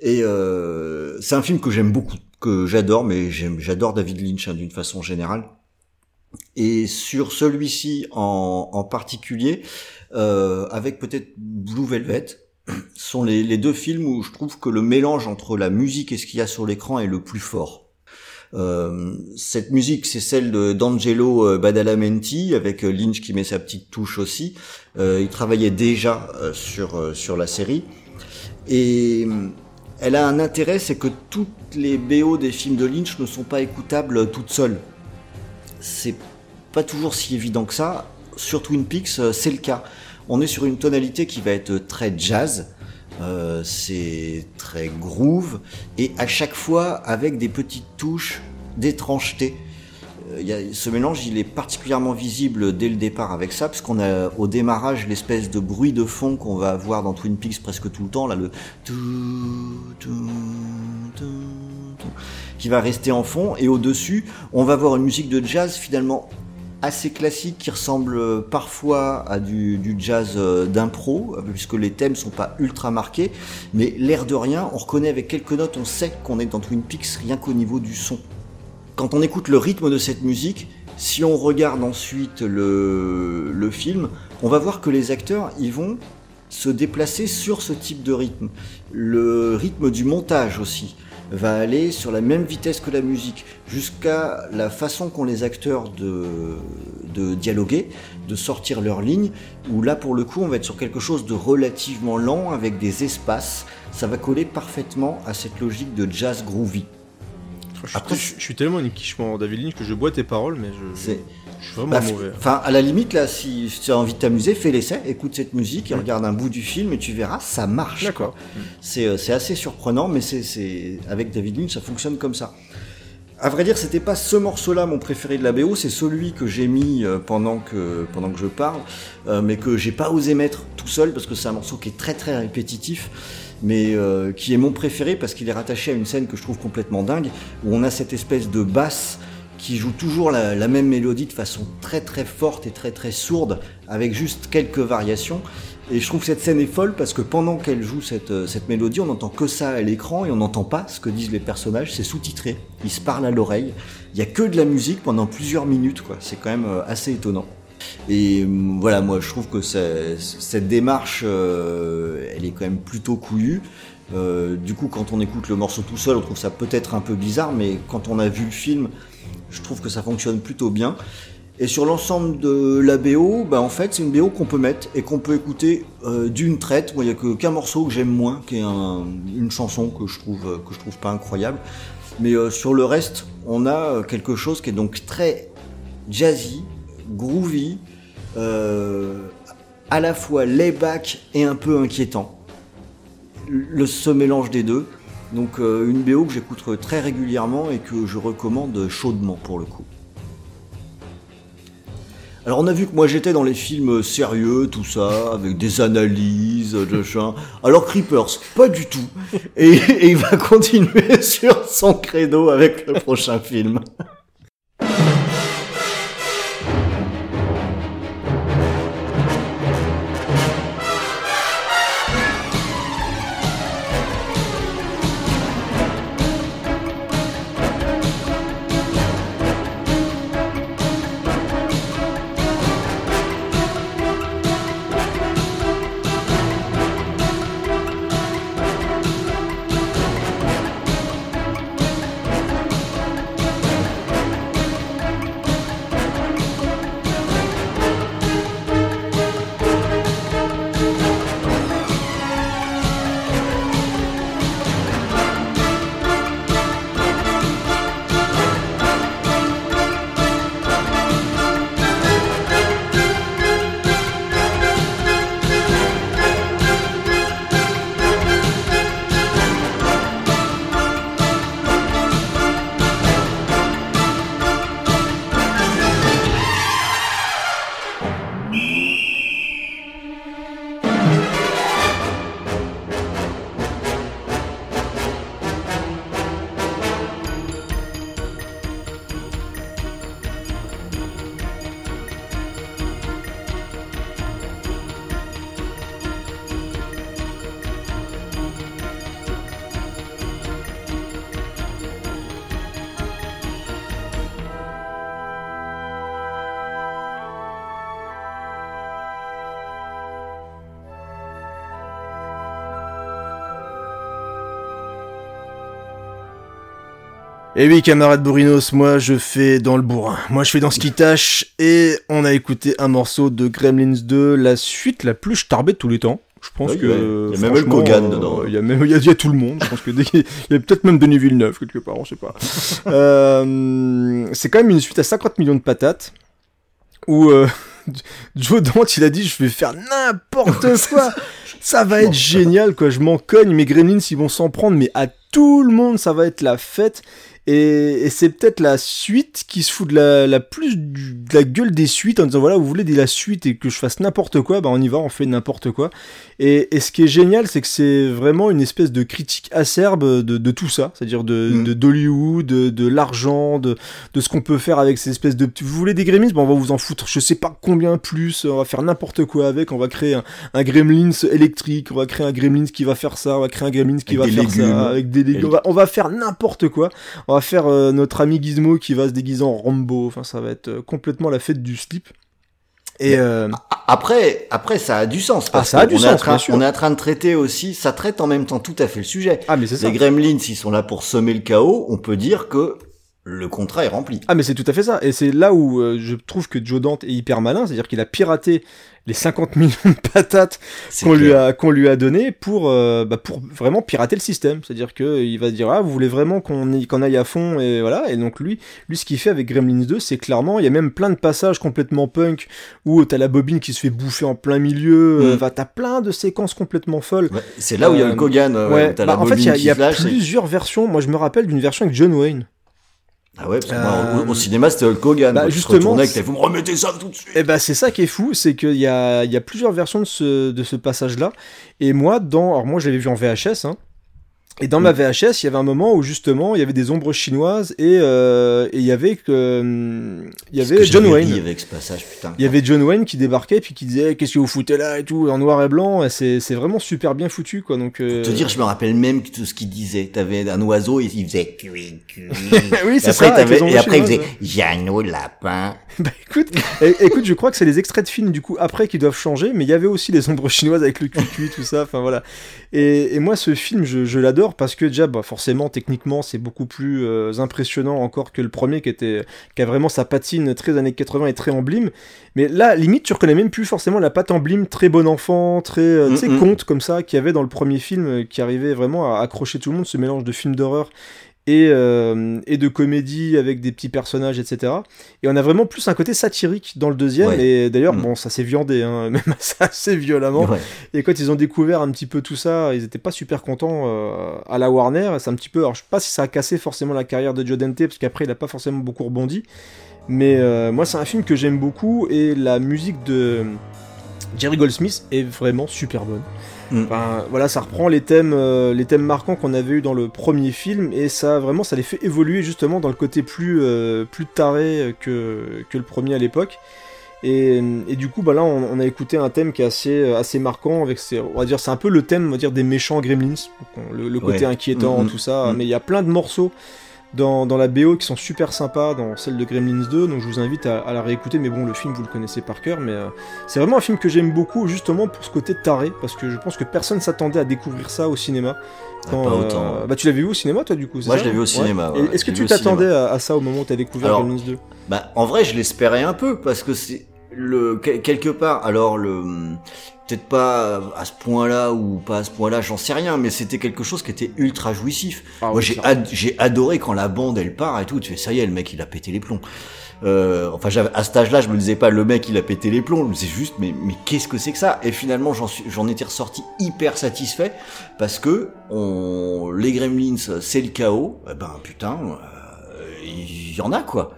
Et euh, c'est un film que j'aime beaucoup, que j'adore, mais j'adore David Lynch hein, d'une façon générale. Et sur celui-ci en, en particulier, euh, avec peut-être Blue Velvet, sont les, les deux films où je trouve que le mélange entre la musique et ce qu'il y a sur l'écran est le plus fort. Euh, cette musique, c'est celle d'Angelo euh, Badalamenti, avec euh, Lynch qui met sa petite touche aussi. Il travaillait déjà sur, sur la série. Et elle a un intérêt, c'est que toutes les BO des films de Lynch ne sont pas écoutables toutes seules. C'est pas toujours si évident que ça. Sur Twin Peaks, c'est le cas. On est sur une tonalité qui va être très jazz, euh, c'est très groove et à chaque fois avec des petites touches d'étrangeté. Euh, ce mélange, il est particulièrement visible dès le départ avec ça, parce qu'on a au démarrage l'espèce de bruit de fond qu'on va avoir dans Twin Peaks presque tout le temps, là le qui va rester en fond, et au-dessus, on va avoir une musique de jazz finalement assez classique qui ressemble parfois à du, jazz d'impro, puisque les thèmes sont pas ultra marqués, mais l'air de rien, on reconnaît avec quelques notes, on sait qu'on est dans Twin Peaks rien qu'au niveau du son. Quand on écoute le rythme de cette musique, si on regarde ensuite le, film, on va voir que les acteurs, vont se déplacer sur ce type de rythme. Le rythme du montage aussi va aller sur la même vitesse que la musique, jusqu'à la façon qu'ont les acteurs de, de dialoguer, de sortir leurs lignes, où là pour le coup on va être sur quelque chose de relativement lent avec des espaces, ça va coller parfaitement à cette logique de jazz groovy. Je, Après, je, je suis tellement une quiche David Lynch que je bois tes paroles, mais je, bah. Enfin, à la limite, là, si tu as envie de t'amuser, fais l'essai, écoute cette musique et regarde un bout du film et tu verras, ça marche. D'accord. C'est euh, c'est assez surprenant, mais c'est avec David Lynch, ça fonctionne comme ça. À vrai dire, c'était pas ce morceau-là mon préféré de la BO, c'est celui que j'ai mis euh, pendant que pendant que je parle, euh, mais que j'ai pas osé mettre tout seul parce que c'est un morceau qui est très très répétitif, mais qui est mon préféré parce qu'il est rattaché à une scène que je trouve complètement dingue, où on a cette espèce de basse qui joue toujours la, même mélodie de façon très très forte et très très sourde, avec juste quelques variations. Et je trouve que cette scène est folle parce que pendant qu'elle joue cette, euh, cette mélodie, on n'entend que ça à l'écran et on n'entend pas ce que disent les personnages, c'est sous-titré, ils se parlent à l'oreille. Il y a que de la musique pendant plusieurs minutes, quoi. C'est quand même euh, assez étonnant. Et euh, voilà, moi je trouve que cette démarche, elle est quand même plutôt couillue. Du coup, quand on écoute le morceau tout seul, on trouve ça peut-être un peu bizarre, mais quand on a vu le film, je trouve que ça fonctionne plutôt bien. Et sur l'ensemble de la BO, bah en fait c'est une BO qu'on peut mettre et qu'on peut écouter euh, d'une traite. Moi il y a qu'un morceau que j'aime moins, qui est un- une chanson que je trouve euh, trouve pas incroyable. Mais euh, sur le reste, on a quelque chose qui est donc très jazzy, groovy, à la fois layback et un peu inquiétant. Le, ce mélange des deux. Donc euh, une BO que j'écoute très régulièrement et que je recommande chaudement pour le coup. Alors on a vu que moi j'étais dans les films sérieux, tout ça, avec des analyses, de chien. Alors Creepers, pas du tout. Et il va continuer sur son credo avec le prochain film. Et oui, camarade Bourinos, moi je fais dans le bourrin. Moi je fais dans ce qui tâche. Et on a écouté un morceau de Gremlins 2, la suite la plus starbée de tous les temps. Je pense que. Il y a même Kogan dedans. Il y a même, il y a, il y a tout le monde. Je pense que dès- y a peut-être même Denis Villeneuve quelque part, on sait pas. Euh, c'est quand même une suite à 50 millions de patates. Où euh, Joe Dante, il a dit, je vais faire n'importe quoi. Ça va être génial, quoi. Je m'en cogne. Mes Gremlins, ils vont s'en prendre, mais à tout le monde, ça va être la fête. Et, et c'est peut-être la suite qui se fout de la, la plus du- de la gueule des suites en disant voilà vous voulez de la suite et que je fasse n'importe quoi bah on y va on fait n'importe quoi. Et, et ce qui est génial c'est que c'est vraiment une espèce de critique acerbe de, de tout ça. C'est-à-dire de Mm. de d'Hollywood de, de l'argent de, de ce qu'on peut faire avec ces espèces de vous voulez des Gremlins? Bon on va vous en foutre. Je sais pas combien plus on va faire n'importe quoi avec. On va créer un, un Gremlins électrique. On va créer un Gremlins qui va faire ça. On va créer un Gremlins qui Avec va faire légumes. ça avec des légumes. On va, on va faire n'importe quoi. on va faire euh, notre ami Gizmo qui va se déguiser en Rambo. Enfin, ça va être euh, complètement la fête du slip. Et euh, Après, après, ça a du sens. Parce Ah, ça a du est en sens, train- sûr. On est en train de traiter aussi, ça traite en même temps tout à fait le sujet. ah mais c'est ça. Les gremlins, s'ils sont là pour semer le chaos, on peut dire que le contrat est rempli. Ah mais c'est tout à fait ça. Et c'est là où euh, je trouve que Joe Dante est hyper malin, c'est-à-dire qu'il a piraté les 50 millions de patates qu'on lui a qu'on lui a donné pour euh, bah, pour vraiment pirater le système. C'est-à-dire que il va dire ah vous voulez vraiment qu'on aille à fond et voilà. Et donc lui lui ce qu'il fait avec Gremlins 2 c'est clairement il y a même plein de passages complètement punk où t'as la bobine qui se fait bouffer en plein milieu. euh, Mm. T'as plein de séquences complètement folles. Ouais, c'est là où il y a Euh, le Kogan, euh, Ouais, bah, la en fait, il y a, y et- plusieurs versions. Moi, je me rappelle d'une version avec John Wayne. Ah ouais, parce que moi, au, Euh, au cinéma, c'était Hulk Hogan. bah, justement, avec vous me remettez ça tout de suite. Et ben, c'est ça qui est fou, c'est qu'il y a, il y a plusieurs versions de ce, de ce passage-là. Et moi, dans, alors moi, je l'avais vu en VHS, hein. Et dans ma Mm. VHS, il y avait un moment où justement il y avait des ombres chinoises et euh, et il y avait que hum, il y avait que John Wayne. avec ce passage, putain. Il y avait John Wayne qui débarquait puis qui disait qu'est-ce que vous foutez là et tout en noir et blanc. C'est c'est vraiment super bien foutu quoi. Donc euh, Te dire, je me rappelle même tout ce qu'il disait. T'avais un oiseau, et il faisait cui, cui. oui c'est ça. avec les et après, il faisait Jeannot Lapin. Bah écoute, é- écoute, je crois que c'est les extraits de films du coup après qui doivent changer, mais il y avait aussi les ombres chinoises avec le cucu, tout ça, enfin voilà. Et, et moi ce film, je, je l'adore parce que déjà, bah, forcément, techniquement, c'est beaucoup plus euh, impressionnant encore que le premier qui était, qui a vraiment sa patine très années 80 et très emblème. Mais là, limite, tu reconnais même plus forcément la patte emblème très bon enfant, très, euh, Mm, mm. conte comme ça, qu'il y avait dans le premier film, euh, qui arrivait vraiment à accrocher tout le monde, ce mélange de film d'horreur et, euh, et de comédie avec des petits personnages, etc. Et on a vraiment plus un côté satirique dans le deuxième. Ouais. Et d'ailleurs, Mm. bon, ça s'est viandé, hein, même assez, violemment. Ouais. Et quand ils ont découvert un petit peu tout ça, ils étaient pas super contents euh, à la Warner. C'est un petit peu, alors je sais pas si ça a cassé forcément la carrière de Joe Dante, parce qu'après il a pas forcément beaucoup rebondi. Mais euh, moi, c'est un film que j'aime beaucoup et la musique de Jerry Goldsmith est vraiment super bonne. Mm. Enfin, voilà, ça reprend les thèmes, euh, les thèmes marquants qu'on avait eu dans le premier film et ça vraiment, ça les fait évoluer justement dans le côté plus, euh, plus taré que, que le premier à l'époque. Et, et du coup, bah là, on, on a écouté un thème qui est assez, assez marquant avec, ses, on va dire, c'est un peu le thème, on va dire, des méchants Gremlins, le, le côté Ouais. inquiétant, Mm, mm, tout ça. mm. Mais il y a plein de morceaux dans, dans la BO qui sont super sympas, dans celle de Gremlins 2, donc je vous invite à, à la réécouter. Mais bon, le film, vous le connaissez par cœur, mais euh, c'est vraiment un film que j'aime beaucoup, justement pour ce côté taré, parce que je pense que personne s'attendait à découvrir ça au cinéma. Ah, pas autant, ouais. Bah, tu l'as vu au cinéma, toi, du coup Moi, je l'ai vu au cinéma, ouais, Et ouais, Est-ce que tu t'attendais à, à ça au moment où tu as découvert Alors, Gremlins 2 Bah, en vrai, je l'espérais un peu parce que c'est le quel- quelque part. Alors le peut-être pas à ce point-là ou pas à ce point-là, j'en sais rien, mais c'était quelque chose qui était ultra jouissif. Ah Moi, oui, j'ai clairement. ad- j'ai adoré quand la bande elle part et tout. Tu fais ça y est, le mec il a pété les plombs. Euh, enfin, à cet âge-là, je me disais pas le mec il a pété les plombs. C'est juste, mais mais qu'est-ce que c'est que ça? Et finalement, j'en j'en étais ressorti hyper satisfait parce que on les Gremlins, c'est le chaos. Eh ben putain, euh, il y en a quoi.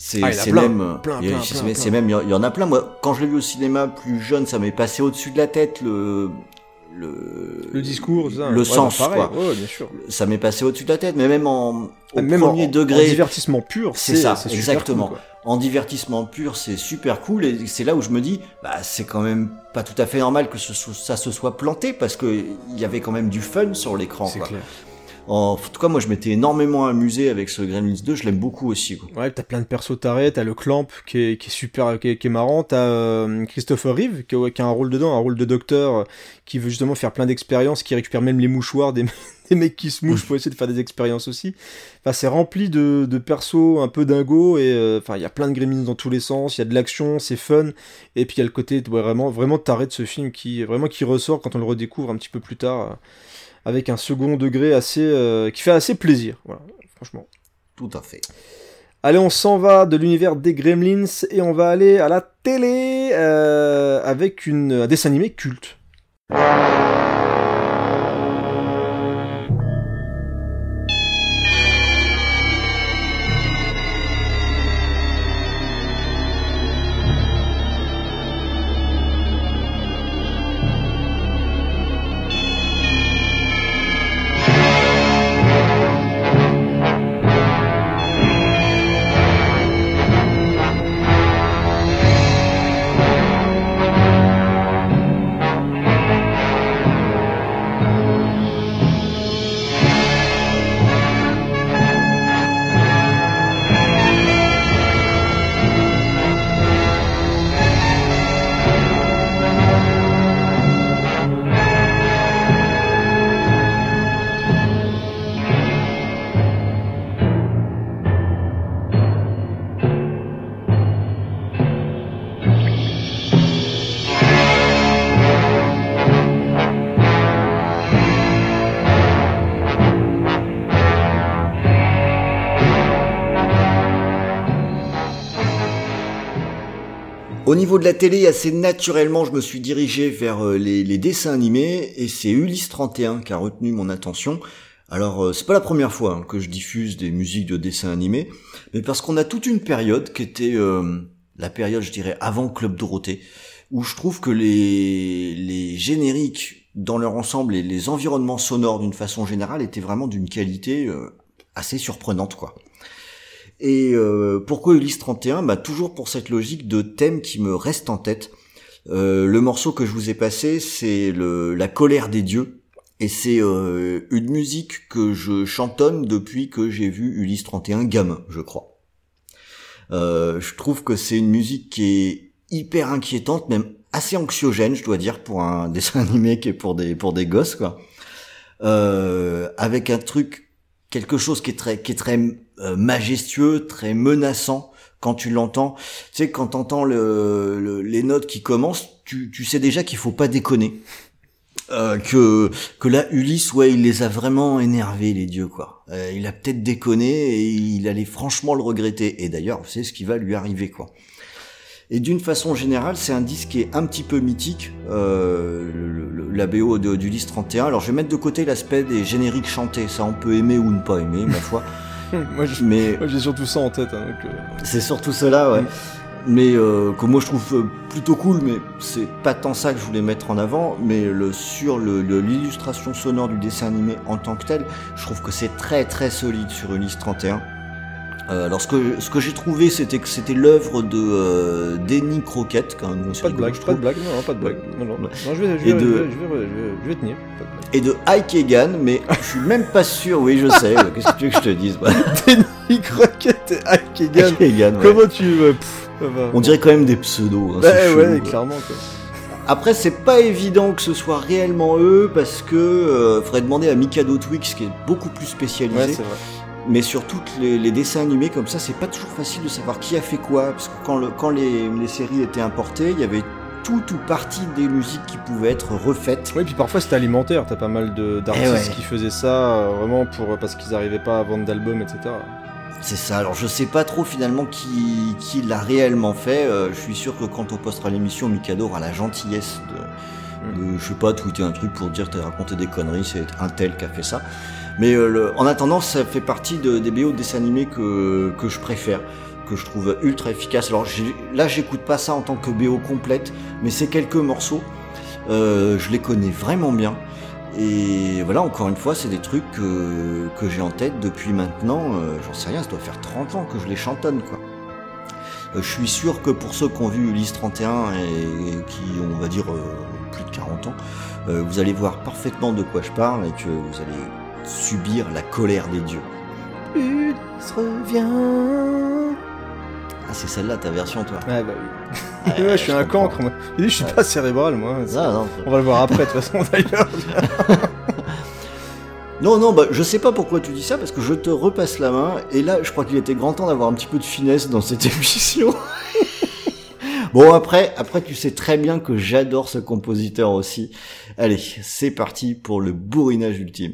C'est Ah, il y en a c'est plein, même, c'est même- il y en- a plein. Moi, quand je l'ai vu au cinéma plus jeune, ça m'est passé au-dessus de la tête le le Le discours, ça. le ouais, sens bah, pareil, quoi. ouais, bien sûr. Ça m'est passé au-dessus de la tête, mais même en au Même premier en, degré, en divertissement pur, c'est ça, super exactement. cool, en divertissement pur, c'est super cool et c'est là où je me dis, bah c'est quand même pas tout à fait normal que ce ça se soit planté parce que il y avait quand même du fun sur l'écran. En tout cas, moi je m'étais énormément amusé avec ce Gremlins 2, je l'aime beaucoup aussi. Quoi. Ouais, t'as plein de persos tarés, t'as le Clamp qui est, qui est super, qui est, qui est marrant, t'as euh, Christopher Reeve qui, a- qui a un rôle dedans, un rôle de docteur euh, qui veut justement faire plein d'expériences, qui récupère même les mouchoirs des, des mecs qui se mouchent pour essayer de faire des expériences aussi. Enfin, c'est rempli de, de persos un peu dingos et euh, enfin, il y a plein de gremlins dans tous les sens, il y a de l'action, c'est fun, et puis il y a le côté ouais, vraiment, vraiment taré de ce film qui, vraiment qui ressort quand on le redécouvre un petit peu plus tard, euh, avec un second degré assez, euh, qui fait assez plaisir, voilà, franchement. Tout à fait. Allez, on s'en va de l'univers des Gremlins et on va aller à la télé euh, avec une, un dessin animé culte. Niveau de la télé, assez naturellement, je me suis dirigé vers euh, les, les dessins animés et c'est Ulysse 31 qui a retenu mon attention. Alors, euh, c'est pas la première fois hein, que je diffuse des musiques de dessins animés, mais parce qu'on a toute une période qui était euh, la période, je dirais, avant Club Dorothée, où je trouve que les, les génériques dans leur ensemble et les environnements sonores d'une façon générale étaient vraiment d'une qualité euh, assez surprenante, quoi. Et euh, pourquoi Ulysse 31 Bah toujours pour cette logique de thème qui me reste en tête. Euh, le morceau que je vous ai passé, c'est la colère des dieux, et c'est euh, une musique que je chantonne depuis que j'ai vu Ulysse 31 gamin, je crois. Euh, je trouve que c'est une musique qui est hyper inquiétante, même assez anxiogène, je dois dire, pour un dessin animé qui est pour des pour des gosses, quoi. Euh, avec un truc quelque chose qui est très qui est très euh, majestueux, très menaçant quand tu l'entends. Tu sais quand t'entends le, le- les notes qui commencent, tu, tu sais déjà qu'il faut pas déconner. Euh, que que là Ulysse ouais il les a vraiment énervés les dieux quoi. Euh, il a peut-être déconné et il allait franchement le regretter et d'ailleurs c'est ce qui va lui arriver quoi. Et d'une façon générale, c'est un disque qui est un petit peu mythique, euh, le- le- la BO de- d'Ulysse 31. Alors je vais mettre de côté l'aspect des génériques chantés, ça on peut aimer ou ne pas aimer, ma foi. moi, je- Mais moi, j'ai surtout ça en tête. hein, donc, euh, c'est surtout cela, ouais. Mm. Mais euh, que moi je trouve euh, plutôt cool, mais c'est pas tant ça que je voulais mettre en avant, mais le, sur le- le- l'illustration sonore du dessin animé en tant que tel, je trouve que c'est très très solide sur Ulysse 31. Euh, alors ce que, ce que j'ai trouvé, c'était que c'était l'œuvre de euh, Denny Croquette, quand même. Pas de blague, je pas de blague, non, non, pas de blague. Non, non, non, je vais, je Et vais, de- je vais, je vais, je vais- je vais tenir. Et de Ike Egan, mais je suis même pas sûr, oui je sais, qu'est-ce que tu veux que je te dise bah, Denis Croquette et Ike Egan. Ike Egan, ouais. Comment tu pff, va. On dirait quand même des pseudos. hein, Bah ouais, clairement quoi. Après, c'est pas évident que ce soit réellement eux parce que euh, faudrait demander à Mikado Twix qui est beaucoup plus spécialisé. Ouais, c'est vrai. Mais sur toutes les, les dessins animés comme ça, c'est pas toujours facile de savoir qui a fait quoi parce que quand, le, quand les, les séries étaient importées, il y avait tout ou partie des musiques qui pouvaient être refaites. Oui, puis parfois c'était alimentaire. T'as pas mal de- d'artistes Eh ouais. qui faisaient ça euh, vraiment pour parce qu'ils arrivaient pas à vendre d'albums, etc. C'est ça. Alors je sais pas trop finalement qui, qui l'a réellement fait. Euh, je suis sûr que quand on postera l'émission, Mikado aura la gentillesse de, de, je sais pas, tweeter un truc pour dire t'as raconté des conneries, c'est un tel qui a fait ça. Mais euh, le- en attendant, ça fait partie de- des BO de dessins animés que, que je préfère, que je trouve ultra efficace. Alors là, j'écoute pas ça en tant que BO complète, mais c'est quelques morceaux. Euh, je les connais vraiment bien. Et voilà, encore une fois, c'est des trucs que, que j'ai en tête depuis maintenant, euh, j'en sais rien, ça doit faire 30 ans que je les chantonne, quoi. Euh, je suis sûr que pour ceux qui ont vu Ulysse 31 et, qui ont, on va dire, euh, plus de 40 ans, vous allez voir parfaitement de quoi je parle et que vous allez subir la colère des dieux. Ulysse revient. Ah, c'est celle-là ta version, toi Ouais, bah oui. Ouais, Ouais, je suis un comprends. cancre, moi. Dit, je suis Ouais. pas cérébral, moi. Ah, non, On va le voir après, de toute façon, d'ailleurs. Non, non, bah, je sais pas pourquoi tu dis ça, parce que je te repasse la main, et là, je crois qu'il était grand temps d'avoir un petit peu de finesse dans cette émission. bon, après, après, tu sais très bien que j'adore ce compositeur aussi. Allez, c'est parti pour le bourrinage ultime.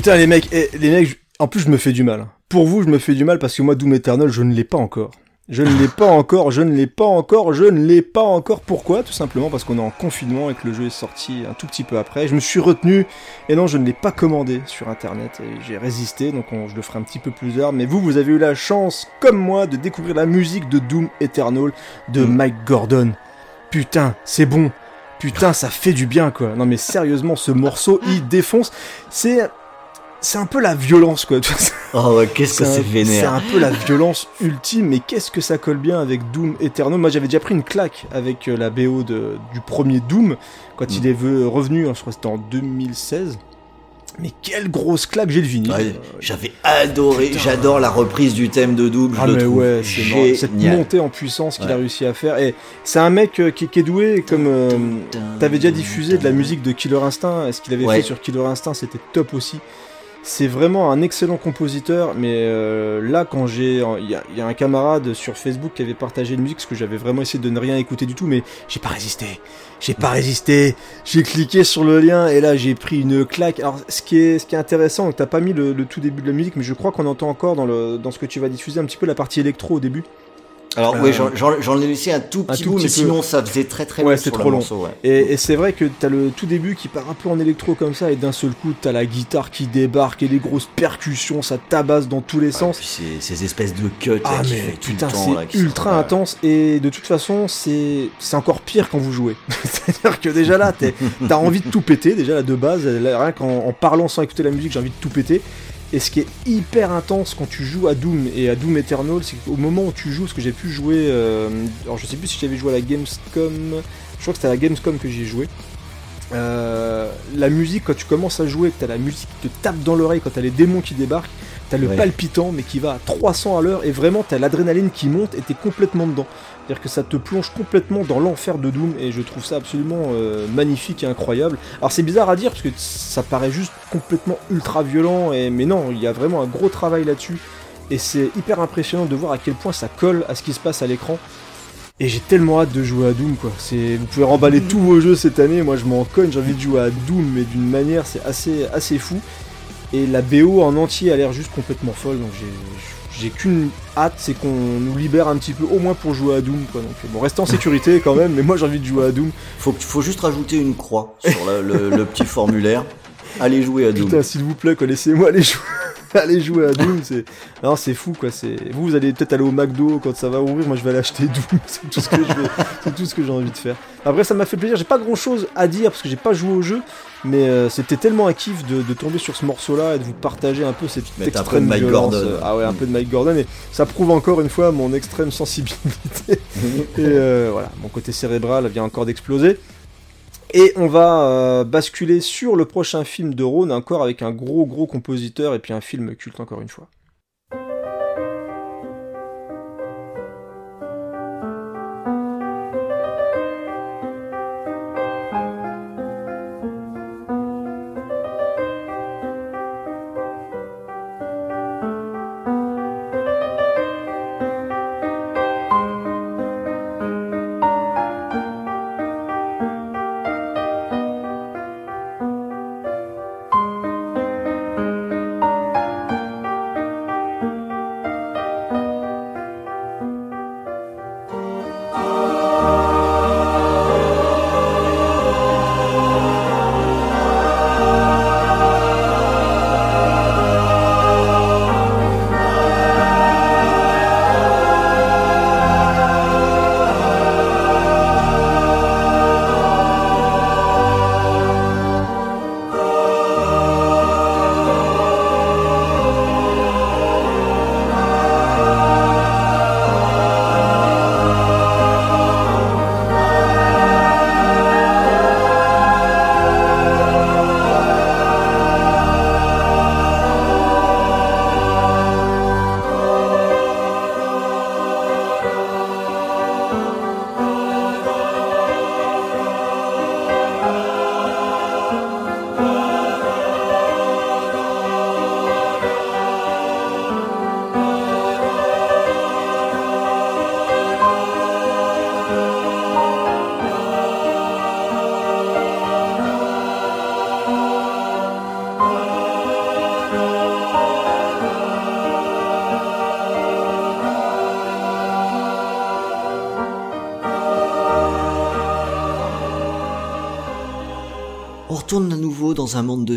Putain, les mecs, eh, les mecs, en plus, je me fais du mal. Pour vous, je me fais du mal parce que moi, Doom Eternal, je ne l'ai pas encore. Je ne l'ai pas encore, je ne l'ai pas encore, je ne l'ai pas encore. Pourquoi? Tout simplement parce qu'on est en confinement et que le jeu est sorti un tout petit peu après. Je me suis retenu et non, je ne l'ai pas commandé sur internet et j'ai résisté, donc on- je le ferai un petit peu plus tard. Mais vous, vous avez eu la chance, comme moi, de découvrir la musique de Doom Eternal de Mm. Mike Gordon. Putain, c'est bon. Putain, ça fait du bien, quoi. Non, mais sérieusement, ce morceau, il défonce. C'est, c'est un peu la violence, quoi. Oh, ouais, qu'est-ce que c'est C'est vénère. un peu la violence ultime, mais qu'est-ce que ça colle bien avec Doom Eternal? Moi, j'avais déjà pris une claque avec euh, la BO de, du premier Doom, quand Mm. il est ve- revenu, hein, je crois que c'était en 2016. Mais quelle grosse claque, j'ai le vinyle. Ouais, J'avais adoré, j'adore la reprise du thème de Doom, je Ah le mais trouve ouais, c'est cette montée en puissance qu'il a réussi à faire. Et c'est un mec euh, qui, qui est doué, comme euh, t'avais déjà diffusé de la musique de Killer Instinct. Ce qu'il avait Ouais. fait sur Killer Instinct, c'était top aussi. C'est vraiment un excellent compositeur, mais euh, là, quand j'ai, il y, a- un camarade sur Facebook qui avait partagé une musique, parce que j'avais vraiment essayé de ne rien écouter du tout, mais j'ai pas résisté, j'ai pas résisté, j'ai cliqué sur le lien et là j'ai pris une claque. Alors, ce qui est, ce qui est intéressant, t'as pas mis le, le tout début de la musique, mais je crois qu'on entend encore dans le, dans ce que tu vas diffuser un petit peu la partie électro au début. Alors Euh, oui, j'en- ai laissé un tout un petit tout bout, mais peu. sinon ça faisait très très Ouais, long sur trop le long. morceau, ouais. Et, et c'est vrai que t'as le tout début qui part un peu en électro comme ça, et d'un seul coup t'as la guitare qui débarque et des grosses percussions, ça tabasse dans tous les sens. puis ces, ces espèces de cuts là, Ah qui mais putain là, c'est sont- ultra intense et de toute façon c'est c'est encore pire quand vous jouez. C'est-à-dire que déjà là t'as envie de tout péter déjà là de base là, rien qu'en en parlant sans écouter la musique j'ai envie de tout péter. Et ce qui est hyper intense quand tu joues à Doom et à Doom Eternal, c'est qu'au moment où tu joues, parce que j'ai pu jouer, euh, alors je sais plus si j'avais joué à la Gamescom, je crois que c'était à la Gamescom que j'y ai joué. Euh, la musique, quand tu commences à jouer, que t'as la musique qui te tape dans l'oreille, quand t'as les démons qui débarquent, t'as le Ouais. palpitant mais qui va à 300 à l'heure et vraiment t'as l'adrénaline qui monte et t'es complètement dedans. C'est-à-dire que ça te plonge complètement dans l'enfer de Doom et je trouve ça absolument euh, magnifique et incroyable. Alors c'est bizarre à dire parce que ça paraît juste complètement ultra violent et mais non, il y a vraiment un gros travail là-dessus et c'est hyper impressionnant de voir à quel point ça colle à ce qui se passe à l'écran. Et j'ai tellement hâte de jouer à Doom quoi. C'est vous pouvez remballer tous vos jeux cette année, moi je m'en cogne, j'ai envie de jouer à Doom mais d'une manière c'est assez assez fou. Et la BO en entier a l'air juste complètement folle donc j'ai j'ai qu'une hâte, c'est qu'on nous libère un petit peu au moins pour jouer à Doom quoi. Donc bon, restez en sécurité quand même, mais moi j'ai envie de jouer à Doom. Faut, faut juste rajouter une croix sur le, le- le petit formulaire. Allez jouer à Doom. Putain, s'il vous plaît, quoi, laissez-moi aller jouer. aller jouer à Doom, c'est non, c'est fou quoi. C'est vous, vous allez peut-être aller au McDo quand ça va ouvrir. Moi, je vais aller acheter Doom. C'est tout ce que je vais, c'est tout ce que j'ai envie de faire. Après, ça m'a fait plaisir. J'ai pas grand-chose à dire parce que j'ai pas joué au jeu, mais euh, c'était tellement un kiff de, de tomber sur ce morceau-là et de vous partager un peu cette un peu extrême de Mike violence. Gordon. Euh, Ah ouais, un peu de Mike Gordon. Et ça prouve encore une fois mon extrême sensibilité. Et euh, voilà, mon côté cérébral vient encore d'exploser. Et on va euh, basculer sur le prochain film de Rhône, encore avec un gros gros compositeur et puis un film culte encore une fois.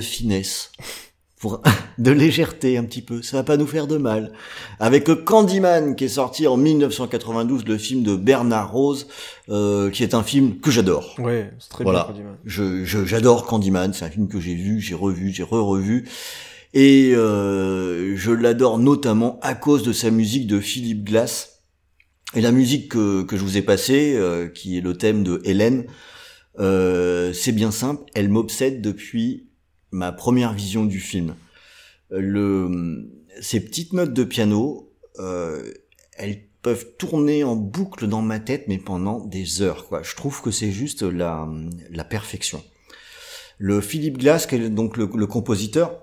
Finesse. Pour de légèreté un petit peu, ça va pas nous faire de mal. Avec Candyman qui est sorti en 1992, le film de Bernard Rose, euh, qui est un film que j'adore. Ouais, c'est très Voilà. bien. Candyman. Je je- j'adore Candyman, c'est un film que j'ai vu, j'ai revu, j'ai re-revu. Et euh, je l'adore notamment à cause de sa musique de Philippe Glass. Et la musique que, que je vous ai passée, euh, qui est le thème de Hélène, euh, c'est bien simple, elle m'obsède depuis ma première vision du film. Le, ces petites notes de piano, euh, elles peuvent tourner en boucle dans ma tête, mais pendant des heures. Quoi. Je trouve que c'est juste la, la perfection. Le Philippe Glass, qui est donc le, compositeur,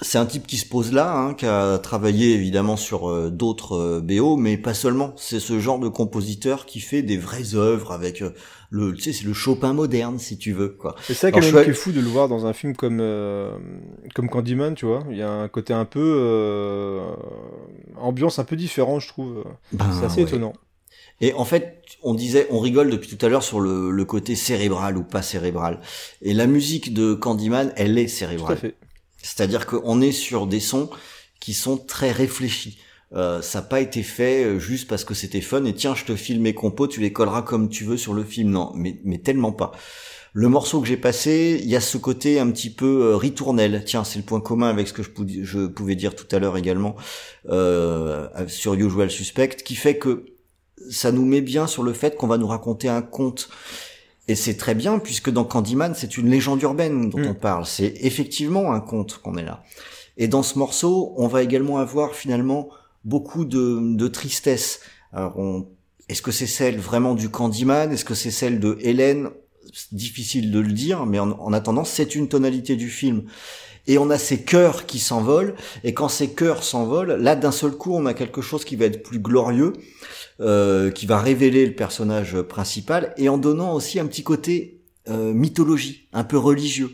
c'est un type qui se pose là, hein, qui a travaillé évidemment sur euh, d'autres euh, BO, mais pas seulement. C'est ce genre de compositeur qui fait des vraies œuvres avec euh, le, tu sais, c'est le Chopin moderne, si tu veux, quoi. C'est ça qui est je même suis qui est fou de le voir dans un film comme euh, comme Candyman, tu vois. Il y a un côté un peu euh, ambiance un peu différent, je trouve. Ben, C'est assez ouais. étonnant. Et en fait, on disait, on rigole depuis tout à l'heure sur le, le côté cérébral ou pas cérébral. Et la musique de Candyman, elle est cérébrale. C'est-à-dire qu'on est sur des sons qui sont très réfléchis. Euh, ça n'a pas été fait euh, juste parce que c'était fun et tiens, je te file mes compos, tu les colleras comme tu veux sur le film. Non, mais, mais tellement pas. Le morceau que j'ai passé, il y a ce côté un petit peu euh, ritournel. Tiens, c'est le point commun avec ce que je, pou- je pouvais dire tout à l'heure également euh, sur Usual Suspect, qui fait que ça nous met bien sur le fait qu'on va nous raconter un conte. Et c'est très bien puisque dans Candyman, c'est une légende urbaine dont Mm. on parle. C'est effectivement un conte qu'on est là. Et dans ce morceau, on va également avoir finalement beaucoup de, de tristesse. Alors, on- est-ce que c'est celle vraiment du Candyman? Est-ce que c'est celle de Hélène? Difficile de le dire, mais en, en attendant, c'est une tonalité du film. Et on a ces cœurs qui s'envolent, et quand ces cœurs s'envolent, là d'un seul coup, on a quelque chose qui va être plus glorieux, euh, qui va révéler le personnage principal, et en donnant aussi un petit côté euh, mythologie, un peu religieux.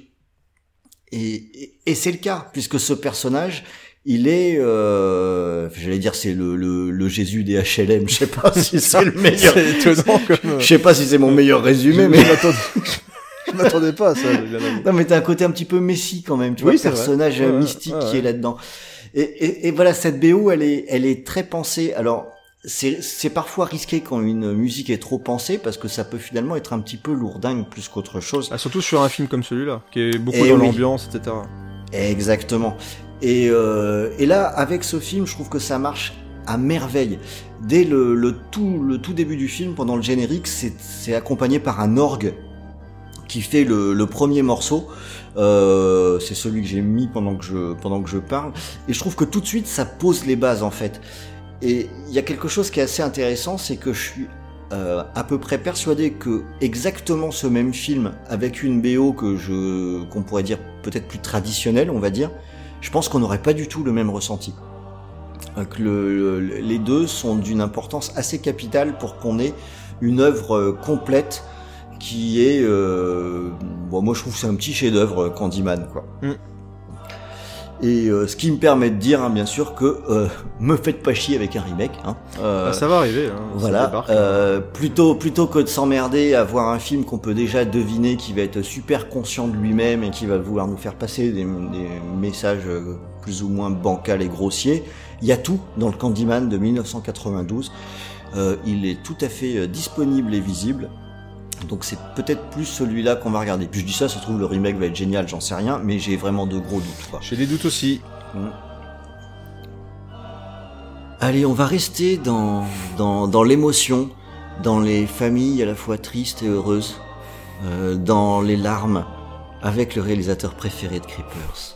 Et, et, et c'est le cas, puisque ce personnage, il est, euh, j'allais dire, c'est le, le, le Jésus des HLM. Je sais pas si c'est le meilleur. C'est étonnant comme. Je sais pas si c'est mon meilleur résumé, mais je m'attendais- pas à ça. non, mais t'as un côté un petit peu messie quand même, tu Oui, vois, vrai. personnage Ouais, ouais, mystique ouais, qui est là-dedans. Et, et, et voilà, cette BO, elle est, elle est très pensée. Alors, c'est, c'est parfois risqué quand une musique est trop pensée parce que ça peut finalement être un petit peu lourdingue plus qu'autre chose. Ah, surtout sur un film comme celui-là, qui est beaucoup Eh dans oui. l'ambiance, etc. Exactement. Et, euh, et là, avec ce film, je trouve que ça marche à merveille. Dès le, le tout, le tout début du film, pendant le générique, c'est, accompagné par un orgue qui fait le, le premier morceau. Euh, c'est celui que j'ai mis pendant que je pendant que je parle. Et je trouve que tout de suite, ça pose les bases en fait. Et il y a quelque chose qui est assez intéressant, c'est que je suis euh, à peu près persuadé que exactement ce même film avec une BO que je qu'on pourrait dire peut-être plus traditionnelle, on va dire, je pense qu'on n'aurait pas du tout le même ressenti. Euh, les deux sont d'une importance assez capitale pour qu'on ait une œuvre euh, complète qui est euh, bon moi je trouve que c'est un petit chef-d'œuvre euh, Candyman quoi. Mm. Et euh, ce qui me permet de dire hein, bien sûr que euh, me faites pas chier avec un remake hein. Euh, Ah, ça va arriver. Hein, voilà, plutôt plutôt que de s'emmerder à voir un film qu'on peut déjà deviner qui va être super conscient de lui-même et qui va vouloir nous faire passer des, des messages plus ou moins bancals et grossiers, il y a tout dans le Candyman de 1992. Euh, il est tout à fait disponible et visible. Donc c'est peut-être plus celui-là qu'on va regarder. Puis je dis ça, ça se trouve le remake va être génial, j'en sais rien, mais j'ai vraiment de gros doutes. Quoi. J'ai des doutes aussi. Allez, on va rester dans, dans, dans l'émotion, dans les familles à la fois tristes et heureuses, euh, dans les larmes, avec le réalisateur préféré de Creepers.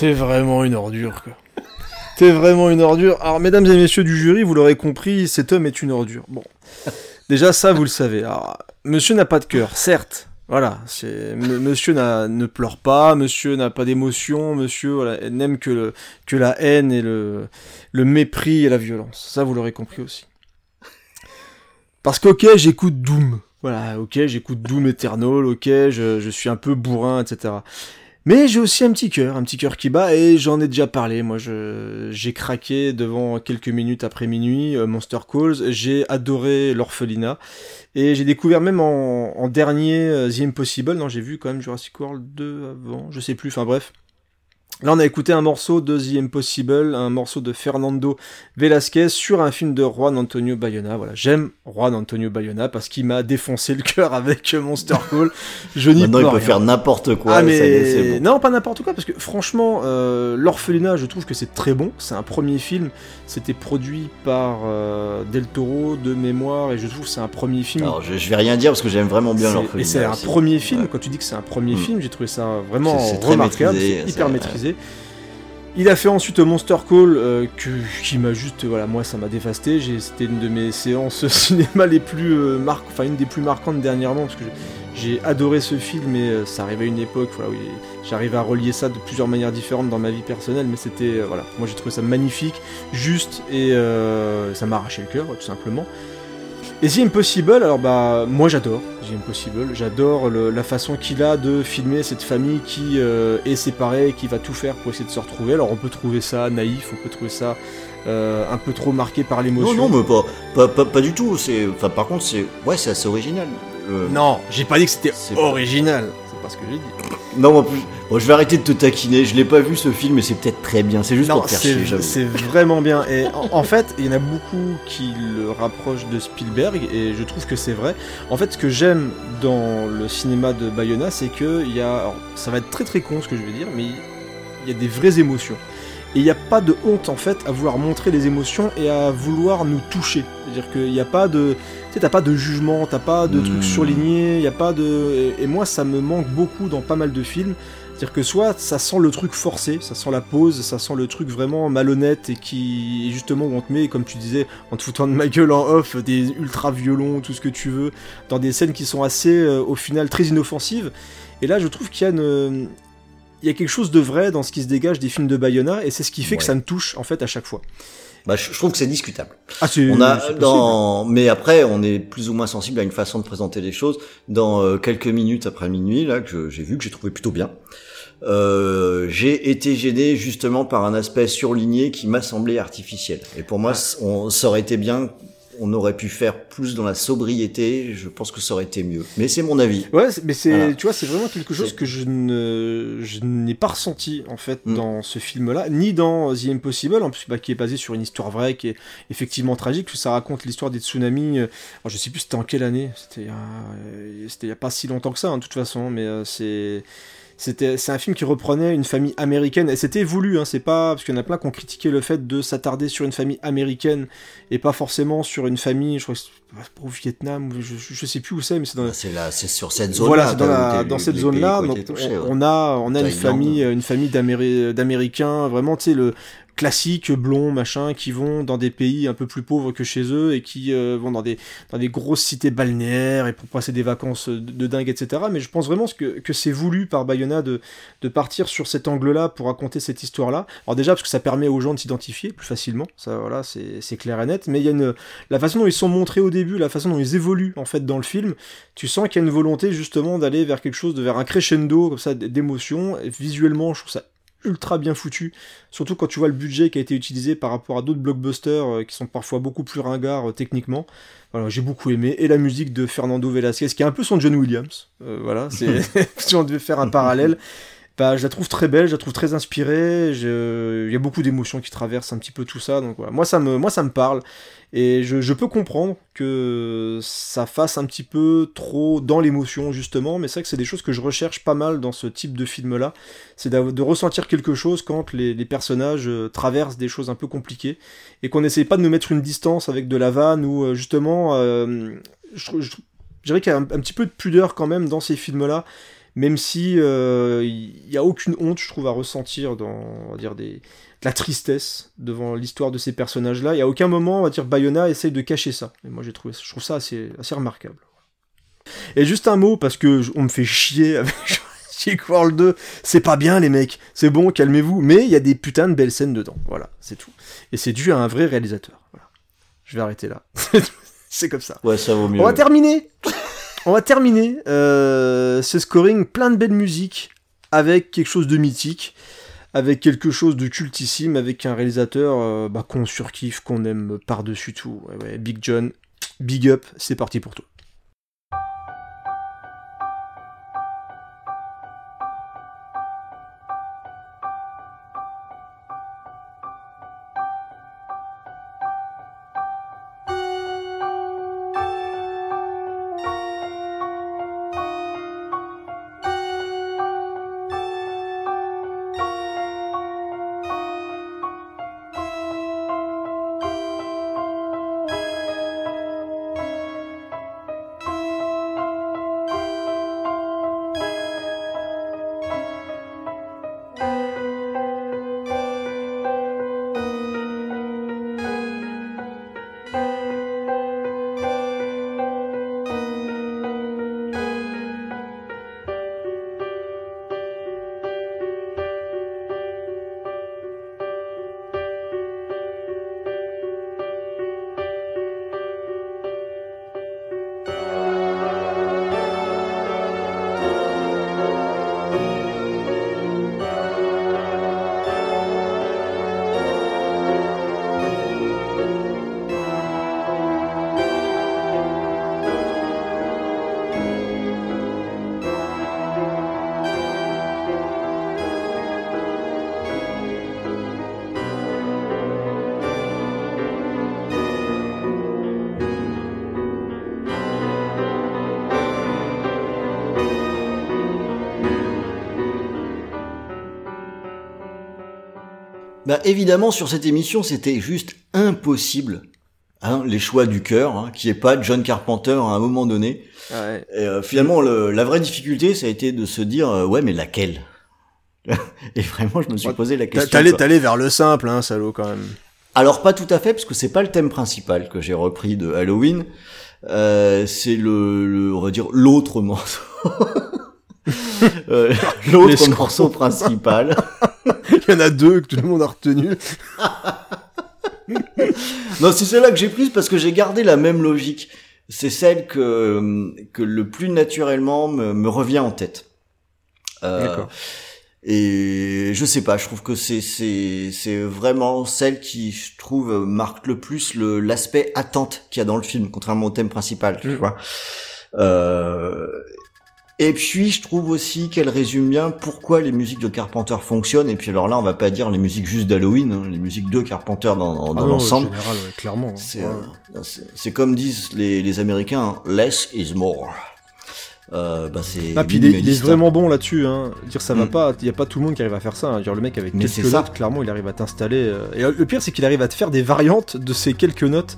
T'es vraiment une ordure, quoi. T'es vraiment une ordure. Alors, mesdames et messieurs du jury, vous l'aurez compris, cet homme est une ordure. Bon. Déjà, ça, vous le savez. Alors, monsieur n'a pas de cœur, certes. Voilà, c'est monsieur ne pleure pas, monsieur n'a pas d'émotion, monsieur n'aime que, que la haine et le, mépris et la violence. Ça, vous l'aurez compris aussi. Parce qu'ok, j'écoute Doom. Voilà, ok, j'écoute Doom Eternal, ok, je, je, suis un peu bourrin, etc. Mais j'ai aussi un petit cœur, un petit cœur qui bat, et j'en ai déjà parlé. Moi, j'ai craqué devant quelques minutes après minuit, euh, Monster Calls. J'ai adoré l'orphelinat. Et j'ai découvert même en, en dernier euh, The Impossible. Non, j'ai vu quand même Jurassic World 2 avant, je sais plus, enfin bref. Là, on a écouté un morceau de The Impossible, un morceau de Fernando Velasquez sur un film de Juan Antonio Bayona. Voilà, j'aime Juan Antonio Bayona parce qu'il m'a défoncé le cœur avec Monster Call. Je n'y Maintenant, il peut faire n'importe quoi. Ah, mais... Non, pas n'importe quoi, parce que franchement, euh, L'Orphelinat, je trouve que c'est très bon. C'est un premier film. C'était produit par euh, Del Toro de mémoire, et je trouve que c'est un premier film. Alors, je, je, vais rien dire parce que j'aime vraiment bien L'Orphelinat. Et c'est un premier film. Quand tu dis que c'est un premier mm. film, j'ai trouvé ça vraiment remarquable, hyper maîtrisé. Il a fait ensuite Monster Call, euh, qui m'a juste, voilà, moi ça m'a dévasté. C'était une de mes séances cinéma les plus euh, une des plus marquantes dernièrement, parce que j'ai adoré ce film, et euh, ça arrivait à une époque, voilà, où j'arrivais à relier ça de plusieurs manières différentes dans ma vie personnelle, mais c'était, voilà, moi j'ai trouvé ça magnifique, juste, et ça m'a arraché le cœur, tout simplement. Et The Impossible, alors bah moi j'adore The Impossible, j'adore la façon qu'il a de filmer cette famille qui euh, est séparée et qui va tout faire pour essayer de se retrouver. Alors on peut trouver ça naïf, on peut trouver ça euh, un peu trop marqué par l'émotion. Non, non, mais pas, pas, pas, pas du tout. C'est, enfin, par contre, c'est, ouais, c'est assez original. Euh, non, j'ai pas dit que c'était original. Pas ce que j'ai dit. Non, moi, bon, je vais arrêter de te taquiner. Je l'ai pas vu ce film, mais c'est peut-être très bien. C'est juste pour faire chier, C'est vraiment bien. Et en, fait, il y en a beaucoup qui le rapprochent de Spielberg, et je trouve que c'est vrai. En fait, ce que j'aime dans le cinéma de Bayona, c'est que il y a. ça va être très très con ce que je vais dire, mais il y a des vraies émotions. Et il n'y a pas de honte en fait à vouloir montrer les émotions et à vouloir nous toucher. C'est-à-dire qu'il n'y a pas de. Tu sais, t'as pas de jugement, t'as pas de trucs hmm. surlignés, il n'y a pas de. Et, moi, ça me manque beaucoup dans pas mal de films. C'est-à-dire que soit ça sent le truc forcé, ça sent la pause, ça sent le truc vraiment malhonnête et qui, justement, on te met, comme tu disais, en te foutant de ma gueule en off, des ultra violons, tout ce que tu veux, dans des scènes qui sont assez, euh, au final, très inoffensives. Et là, je trouve qu'il y a une il y a quelque chose de vrai dans ce qui se dégage des films de Bayona et c'est ce qui fait que ça me touche en fait à chaque fois. Bah, je, trouve que c'est discutable. Ah, on a dans, mais après, on est plus ou moins sensible à une façon de présenter les choses. Dans euh, quelques minutes après minuit, là, que j'ai vu, que j'ai trouvé plutôt bien. Euh, j'ai été gêné justement par un aspect surligné qui m'a semblé artificiel. Et pour moi, on, ça aurait été bien on aurait pu faire plus dans la sobriété, je pense que ça aurait été mieux. Mais c'est mon avis. Ouais, mais c'est, tu vois, c'est vraiment quelque chose que je ne, je n'ai pas ressenti en fait mm. dans ce film-là, ni dans The Impossible, en plus, bah, qui est basé sur une histoire vraie, qui est effectivement tragique, que ça raconte l'histoire des tsunamis. Euh, alors, je sais plus c'était en quelle année, c'était, c'était il y a pas si longtemps que ça, hein, de toute façon, mais euh, c'est c'était, c'est un film qui reprenait une famille américaine, et c'était voulu, hein, c'est pas, parce qu'il y en a plein qui ont critiqué le fait de s'attarder sur une famille américaine, et pas forcément sur une famille, je crois que c'est au Vietnam, je, je, sais plus où c'est, mais c'est dans... Ah, c'est là, c'est sur cette zone-là. Voilà, dans, dans cette zone-là, on, a, on a une famille, une famille d'Américains, vraiment, tu sais, le, classiques, blonds, machin, qui vont dans des pays un peu plus pauvres que chez eux et qui euh, vont dans des, dans des grosses cités balnéaires et pour passer des vacances de, dingue, etc. Mais je pense vraiment que, que c'est voulu par Bayona de, de partir sur cet angle-là pour raconter cette histoire-là. Alors déjà parce que ça permet aux gens de s'identifier plus facilement, ça voilà, c'est clair et net, mais il y a une, la façon dont ils sont montrés au début, la façon dont ils évoluent en fait dans le film, tu sens qu'il y a une volonté justement d'aller vers quelque chose, de vers un crescendo comme ça d'émotion. Visuellement, je trouve ça ultra bien foutu, surtout quand tu vois le budget qui a été utilisé par rapport à d'autres blockbusters euh, qui sont parfois beaucoup plus ringards euh, techniquement. Voilà, j'ai beaucoup aimé et la musique de Fernando Velasquez qui est un peu son John Williams. Euh, voilà, c'est si on devait faire un parallèle. Bah, je la trouve très belle, je la trouve très inspirée. Il y a beaucoup d'émotions qui traversent un petit peu tout ça. Donc moi ça me, moi ça me parle. Et je, peux comprendre que ça fasse un petit peu trop dans l'émotion, justement, mais c'est vrai que c'est des choses que je recherche pas mal dans ce type de film-là. C'est de ressentir quelque chose quand les, personnages euh, traversent des choses un peu compliquées, et qu'on n'essaye pas de nous mettre une distance avec de la vanne, ou euh, justement, euh, je, dirais qu'il y a un, petit peu de pudeur quand même dans ces films-là, même si euh, il n'y a aucune honte, je trouve, à ressentir dans, on va dire, des, de la tristesse devant l'histoire de ces personnages-là. Et à aucun moment, on va dire, Bayona essaye de cacher ça. Et moi, j'ai trouvé, je trouve ça assez, assez remarquable. Et juste un mot, parce que on me fait chier avec Jurassic World 2. C'est pas bien, les mecs. C'est bon, calmez-vous. Mais il y a des putains de belles scènes dedans. Voilà, c'est tout. Et c'est dû à un vrai réalisateur. Voilà. Je vais arrêter là. c'est comme ça. Ouais, ça vaut mieux. On va terminer. On va terminer euh, ce scoring plein de belles musiques avec quelque chose de mythique, avec quelque chose de cultissime, avec un réalisateur euh, bah, qu'on surkiffe, qu'on aime par-dessus tout. Big John, big up, c'est parti pour toi. Bah évidemment sur cette émission c'était juste impossible. Hein, les choix du cœur, hein, qui est pas John Carpenter à un moment donné. Ouais. Et, euh, finalement, le- la vraie difficulté, ça a été de se dire, euh, ouais, mais laquelle? Et vraiment, je me suis posé la question. T'allais vers le simple, hein, salaud, quand même. Alors pas tout à fait, parce que c'est pas le thème principal que j'ai repris de Halloween. Euh, c'est le, le- on va dire l'autre morceau. Euh, l'autre morceau principal. Il y en a deux que tout le monde a retenu. Non, c'est celle-là que j'ai prise parce que j'ai gardé la même logique. C'est celle que que le plus naturellement me, me revient en tête. Euh, D'accord. Et je sais pas, je trouve que c'est c'est c'est vraiment celle qui je trouve marque le plus le l'aspect attente qu'il y a dans le film, contrairement au thème principal, tu Mm. vois. Euh, et puis je trouve aussi qu'elle résume bien pourquoi les musiques de Carpenter fonctionnent. Et puis alors là, on va pas dire les musiques juste d'Halloween, hein, les musiques de Carpenter dans, dans, dans Ah l'ensemble. en général, ouais, clairement. C'est Ouais. euh, c'est- comme disent les, les Américains, hein, less is more. Euh, bah c'est Ah, puis il est, hein. vraiment bon là-dessus. Hein. Dire ça va Mm. pas, il y a pas tout le monde qui arrive à faire ça. Hein. Dire le mec avec Mais quelques notes, clairement, il arrive à t'installer. euh, Et le pire, c'est qu'il arrive à te faire des variantes de ces quelques notes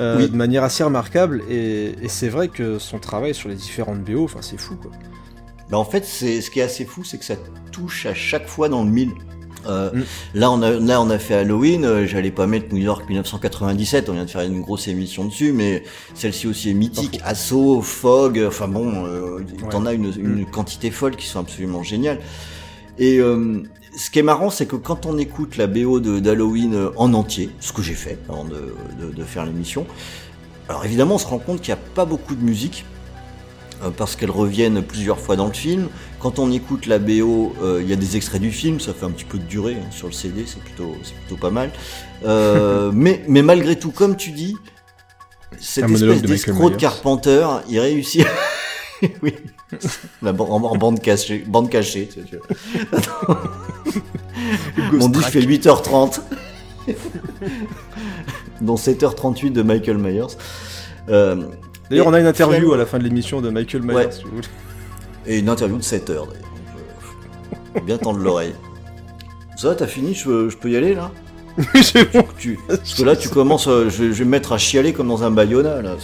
euh, Oui. de manière assez remarquable. Et, et c'est vrai que son travail sur les différentes BO, enfin, c'est fou quoi. Bah, en fait, c'est ce qui est assez fou, c'est que ça touche à chaque fois dans le mille. Euh, Mm. Là, on a là on a fait Halloween. euh, J'allais pas mettre New York 1997. On vient de faire une grosse émission dessus, mais celle-ci aussi est mythique. Assaut, Fog. Enfin bon, euh, t'en as une, une quantité folle qui sont absolument géniales. Et euh, ce qui est marrant, c'est que quand on écoute la BO d'Halloween euh, en entier, ce que j'ai fait avant de, de- de faire l'émission, alors évidemment, on se rend compte qu'il n'y a pas beaucoup de musique euh, parce qu'elles reviennent plusieurs fois dans le film. Quand on écoute la BO, euh, il y a des extraits du film, ça fait un petit peu de durée hein, sur le CD, c'est plutôt, pas mal. Euh, mais, mais malgré tout, comme tu dis, cette Un espèce d'escroc de. Carpenter, il réussit. oui, la en, en bande cachée, bande cachée. tu vois. Mon disque fait 8h30, dont 7h38 de Michael Myers. Euh, D'ailleurs, on a une interview à la fin de l'émission de Michael Myers. Ouais. si vous voulez. Et une interview de 7 heures d'ailleurs. Bien tendre l'oreille. Ça t'as fini je peux, je peux y aller là? Bon. tu, Parce que là tu commences, euh, je, vais- je vais me mettre à chialer comme dans un Bayona là.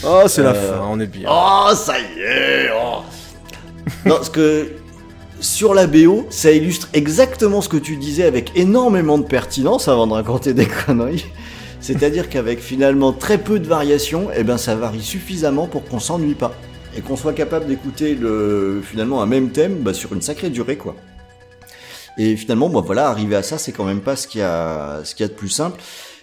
C'est- Ah, c'est la Euh, fin, on est bien. Oh ça y est oh. non, parce que sur la BO, ça illustre exactement ce que tu disais avec énormément de pertinence avant de raconter des conneries. C'est-à-dire qu'avec finalement très peu de variations, eh ben ça varie suffisamment pour qu'on s'ennuie pas et qu'on soit capable d'écouter le finalement un même thème bah, sur une sacrée durée quoi. Et finalement, bon voilà, arriver à ça, c'est quand même pas ce qu'il y a ce qu'il y a de plus simple.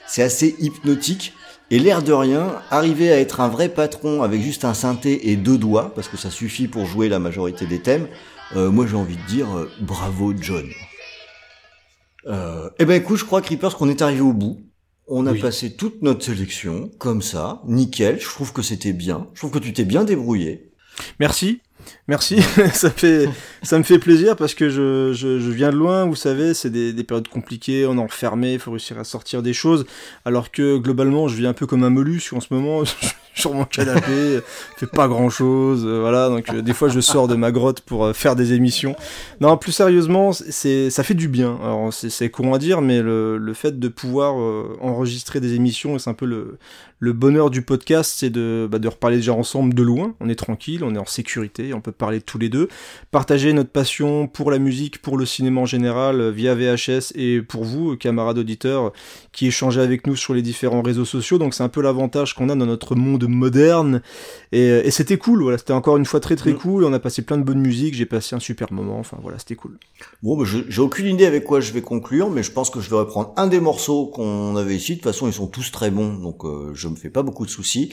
C'est assez hypnotique. Et l'air de rien, arriver à être un vrai patron avec juste un synthé et deux doigts, parce que ça suffit pour jouer la majorité des thèmes, euh, moi j'ai envie de dire euh, bravo John. Euh, eh ben écoute, je crois Creepers qu'on est arrivé au bout. On a Oui. passé toute notre sélection, comme ça, nickel, je trouve que c'était bien, je trouve que tu t'es bien débrouillé. Merci. Merci, ça fait, ça me fait plaisir parce que je, je, je viens de loin, vous savez, c'est des, des périodes compliquées, on est enfermé, il faut réussir à sortir des choses, alors que globalement, je vis un peu comme un mollusque en ce moment, sur mon canapé, fais pas grand chose, voilà, donc euh, des fois je sors de ma grotte pour euh, faire des émissions. Non, plus sérieusement, c'est, ça fait du bien. Alors c'est, con à dire, mais le, le fait de pouvoir euh, enregistrer des émissions, c'est un peu le, le bonheur du podcast, c'est de, bah, de reparler déjà ensemble de loin. On est tranquille, on est en sécurité, on peut parler tous les deux. Partager notre passion pour la musique, pour le cinéma en général, euh, via VHS et pour vous, camarades auditeurs, qui échangez avec nous sur les différents réseaux sociaux. Donc c'est un peu l'avantage qu'on a dans notre monde moderne. Et, et c'était cool, voilà. C'était encore une fois très très Mm. cool. On a passé plein de bonnes musiques, j'ai passé un super moment. Enfin voilà, c'était cool. Bon, bah, je- j'ai aucune idée avec quoi je vais conclure, mais je pense que je vais reprendre un des morceaux qu'on avait ici. De toute façon, ils sont tous très bons, donc euh, je me fais pas beaucoup de soucis.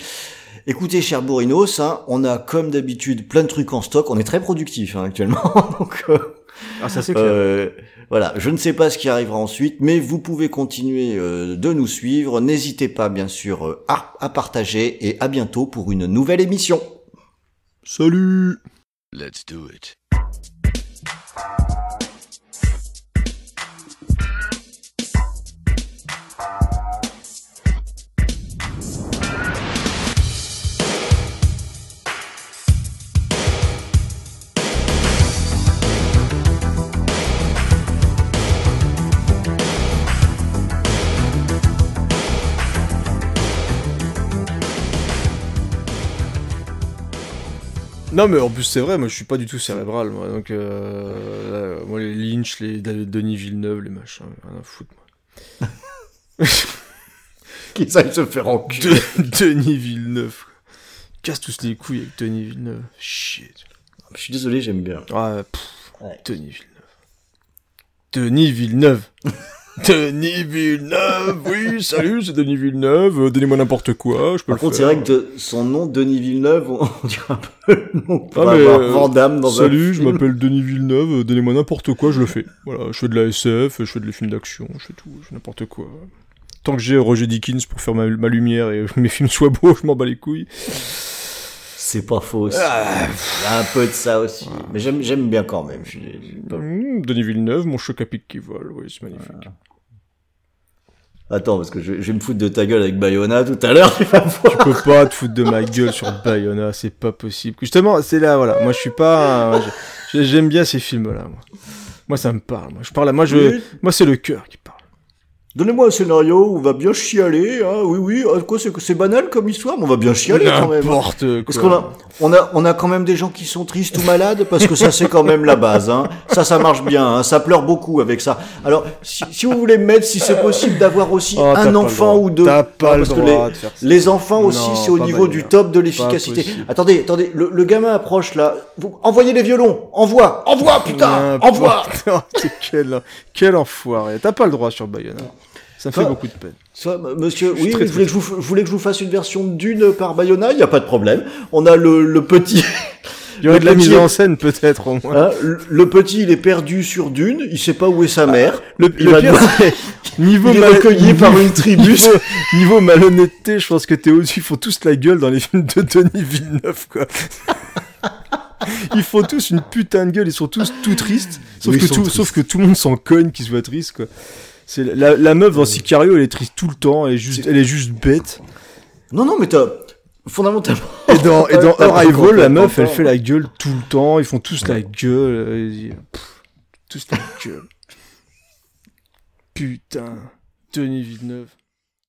Écoutez, cher Bourinos, hein, on a comme d'habitude plein de trucs en stock. On est très productif hein, actuellement, donc euh, Ah ça c'est clair. euh, voilà. Je ne sais pas ce qui arrivera ensuite, mais vous pouvez continuer euh, de nous suivre. N'hésitez pas, bien sûr, euh, à, à partager et à bientôt pour une nouvelle émission. Salut Let's do it. Non mais en plus c'est vrai, moi je suis pas du tout cérébral moi, donc euh, là, moi les Lynch, les Denis Villeneuve, les machins, rien à foutre moi. Qui ça se faire enculer. De- Denis Villeneuve. Casse tous les couilles avec Denis Villeneuve. Shit. Je suis désolé, j'aime bien. Ah, pff, Ouais. Denis Villeneuve. Denis Villeneuve. Denis Villeneuve, oui, salut, c'est Denis Villeneuve, euh, donnez-moi n'importe quoi, je peux Par le contre, c'est faire. vrai que de son nom, Denis Villeneuve, on on dirait un peu le nom pour Ah, mais, avoir euh, Van Damme dans un Salut, je film. m'appelle Denis Villeneuve, euh, donnez-moi n'importe quoi, je le fais. Voilà, je fais de la SF, je fais des films d'action, je fais tout, je fais n'importe quoi. Tant que j'ai Roger Dickens pour faire ma, ma lumière et mes films soient beaux, je m'en bats les couilles. C'est pas faux aussi. Ah. Il y a un peu de ça aussi. Mais j'aime, j'aime bien quand même. Je je Mmh, Denis Villeneuve, mon choc à pic qui vole, oui, c'est magnifique. Attends, parce que je, vais me foutre de ta gueule avec Bayona tout à l'heure, tu vas voir. Tu peux pas te foutre de ma gueule sur Bayona, c'est pas possible. Justement, c'est là, voilà. Moi, je suis pas. J'aime bien ces films-là, moi. Moi, ça me parle. Moi, je parle. Moi, je. Moi, c'est le cœur qui. Donnez-moi un scénario où on va bien chialer. Hein. Oui, oui. Ah, quoi, c'est, c'est banal comme histoire, mais on va bien chialer quand même. N'importe quoi. Parce qu'on a, on a, on a quand même des gens qui sont tristes ou malades, parce que ça c'est quand même la base. Hein. Ça, ça marche bien. Hein. Ça pleure beaucoup avec ça. Alors, si, si vous voulez me mettre, si c'est possible, d'avoir aussi Oh, un enfant ou deux. T'as pas le que droit les, de faire ça. les enfants aussi, c'est au niveau du top de l'efficacité. Attendez, attendez. Le, le gamin approche là. Vous, envoyez les violons. Envoie, envoie, putain, envoie. Quel, quel enfoiré. T'as pas le droit sur Bayona. Ça me fait beaucoup de peine. Ça, monsieur, oui, très, vous, voulez que je vous, que je vous fasse une version d'une par Bayona, il n'y a pas de problème. On a le, le petit, Il y aurait de la mise en scène, peut-être, au moins. hein, le, le petit, il est perdu sur Dune, il sait pas où est sa mère. Le, il le va pire, niveau il est recueilli niveau- par une tribu. Niveau, niveau malhonnêteté, je pense que au-dessus. Ils font tous la gueule dans les films de Denis Villeneuve, quoi. Ils font tous une putain de gueule, ils sont tous tout tristes. Sauf, Oui, que tout, sauf que tout le monde s'en cogne qui soit triste, quoi. C'est la, la meuf dans Sicario, elle est triste tout le temps, elle est juste, elle est juste bête. Non, non, mais t'as, fondamentalement. Et dans, et dans Arrival, la meuf, elle fait la gueule tout le temps, ils font tous la gueule, euh, pff, tous la gueule. Putain, Denis Villeneuve.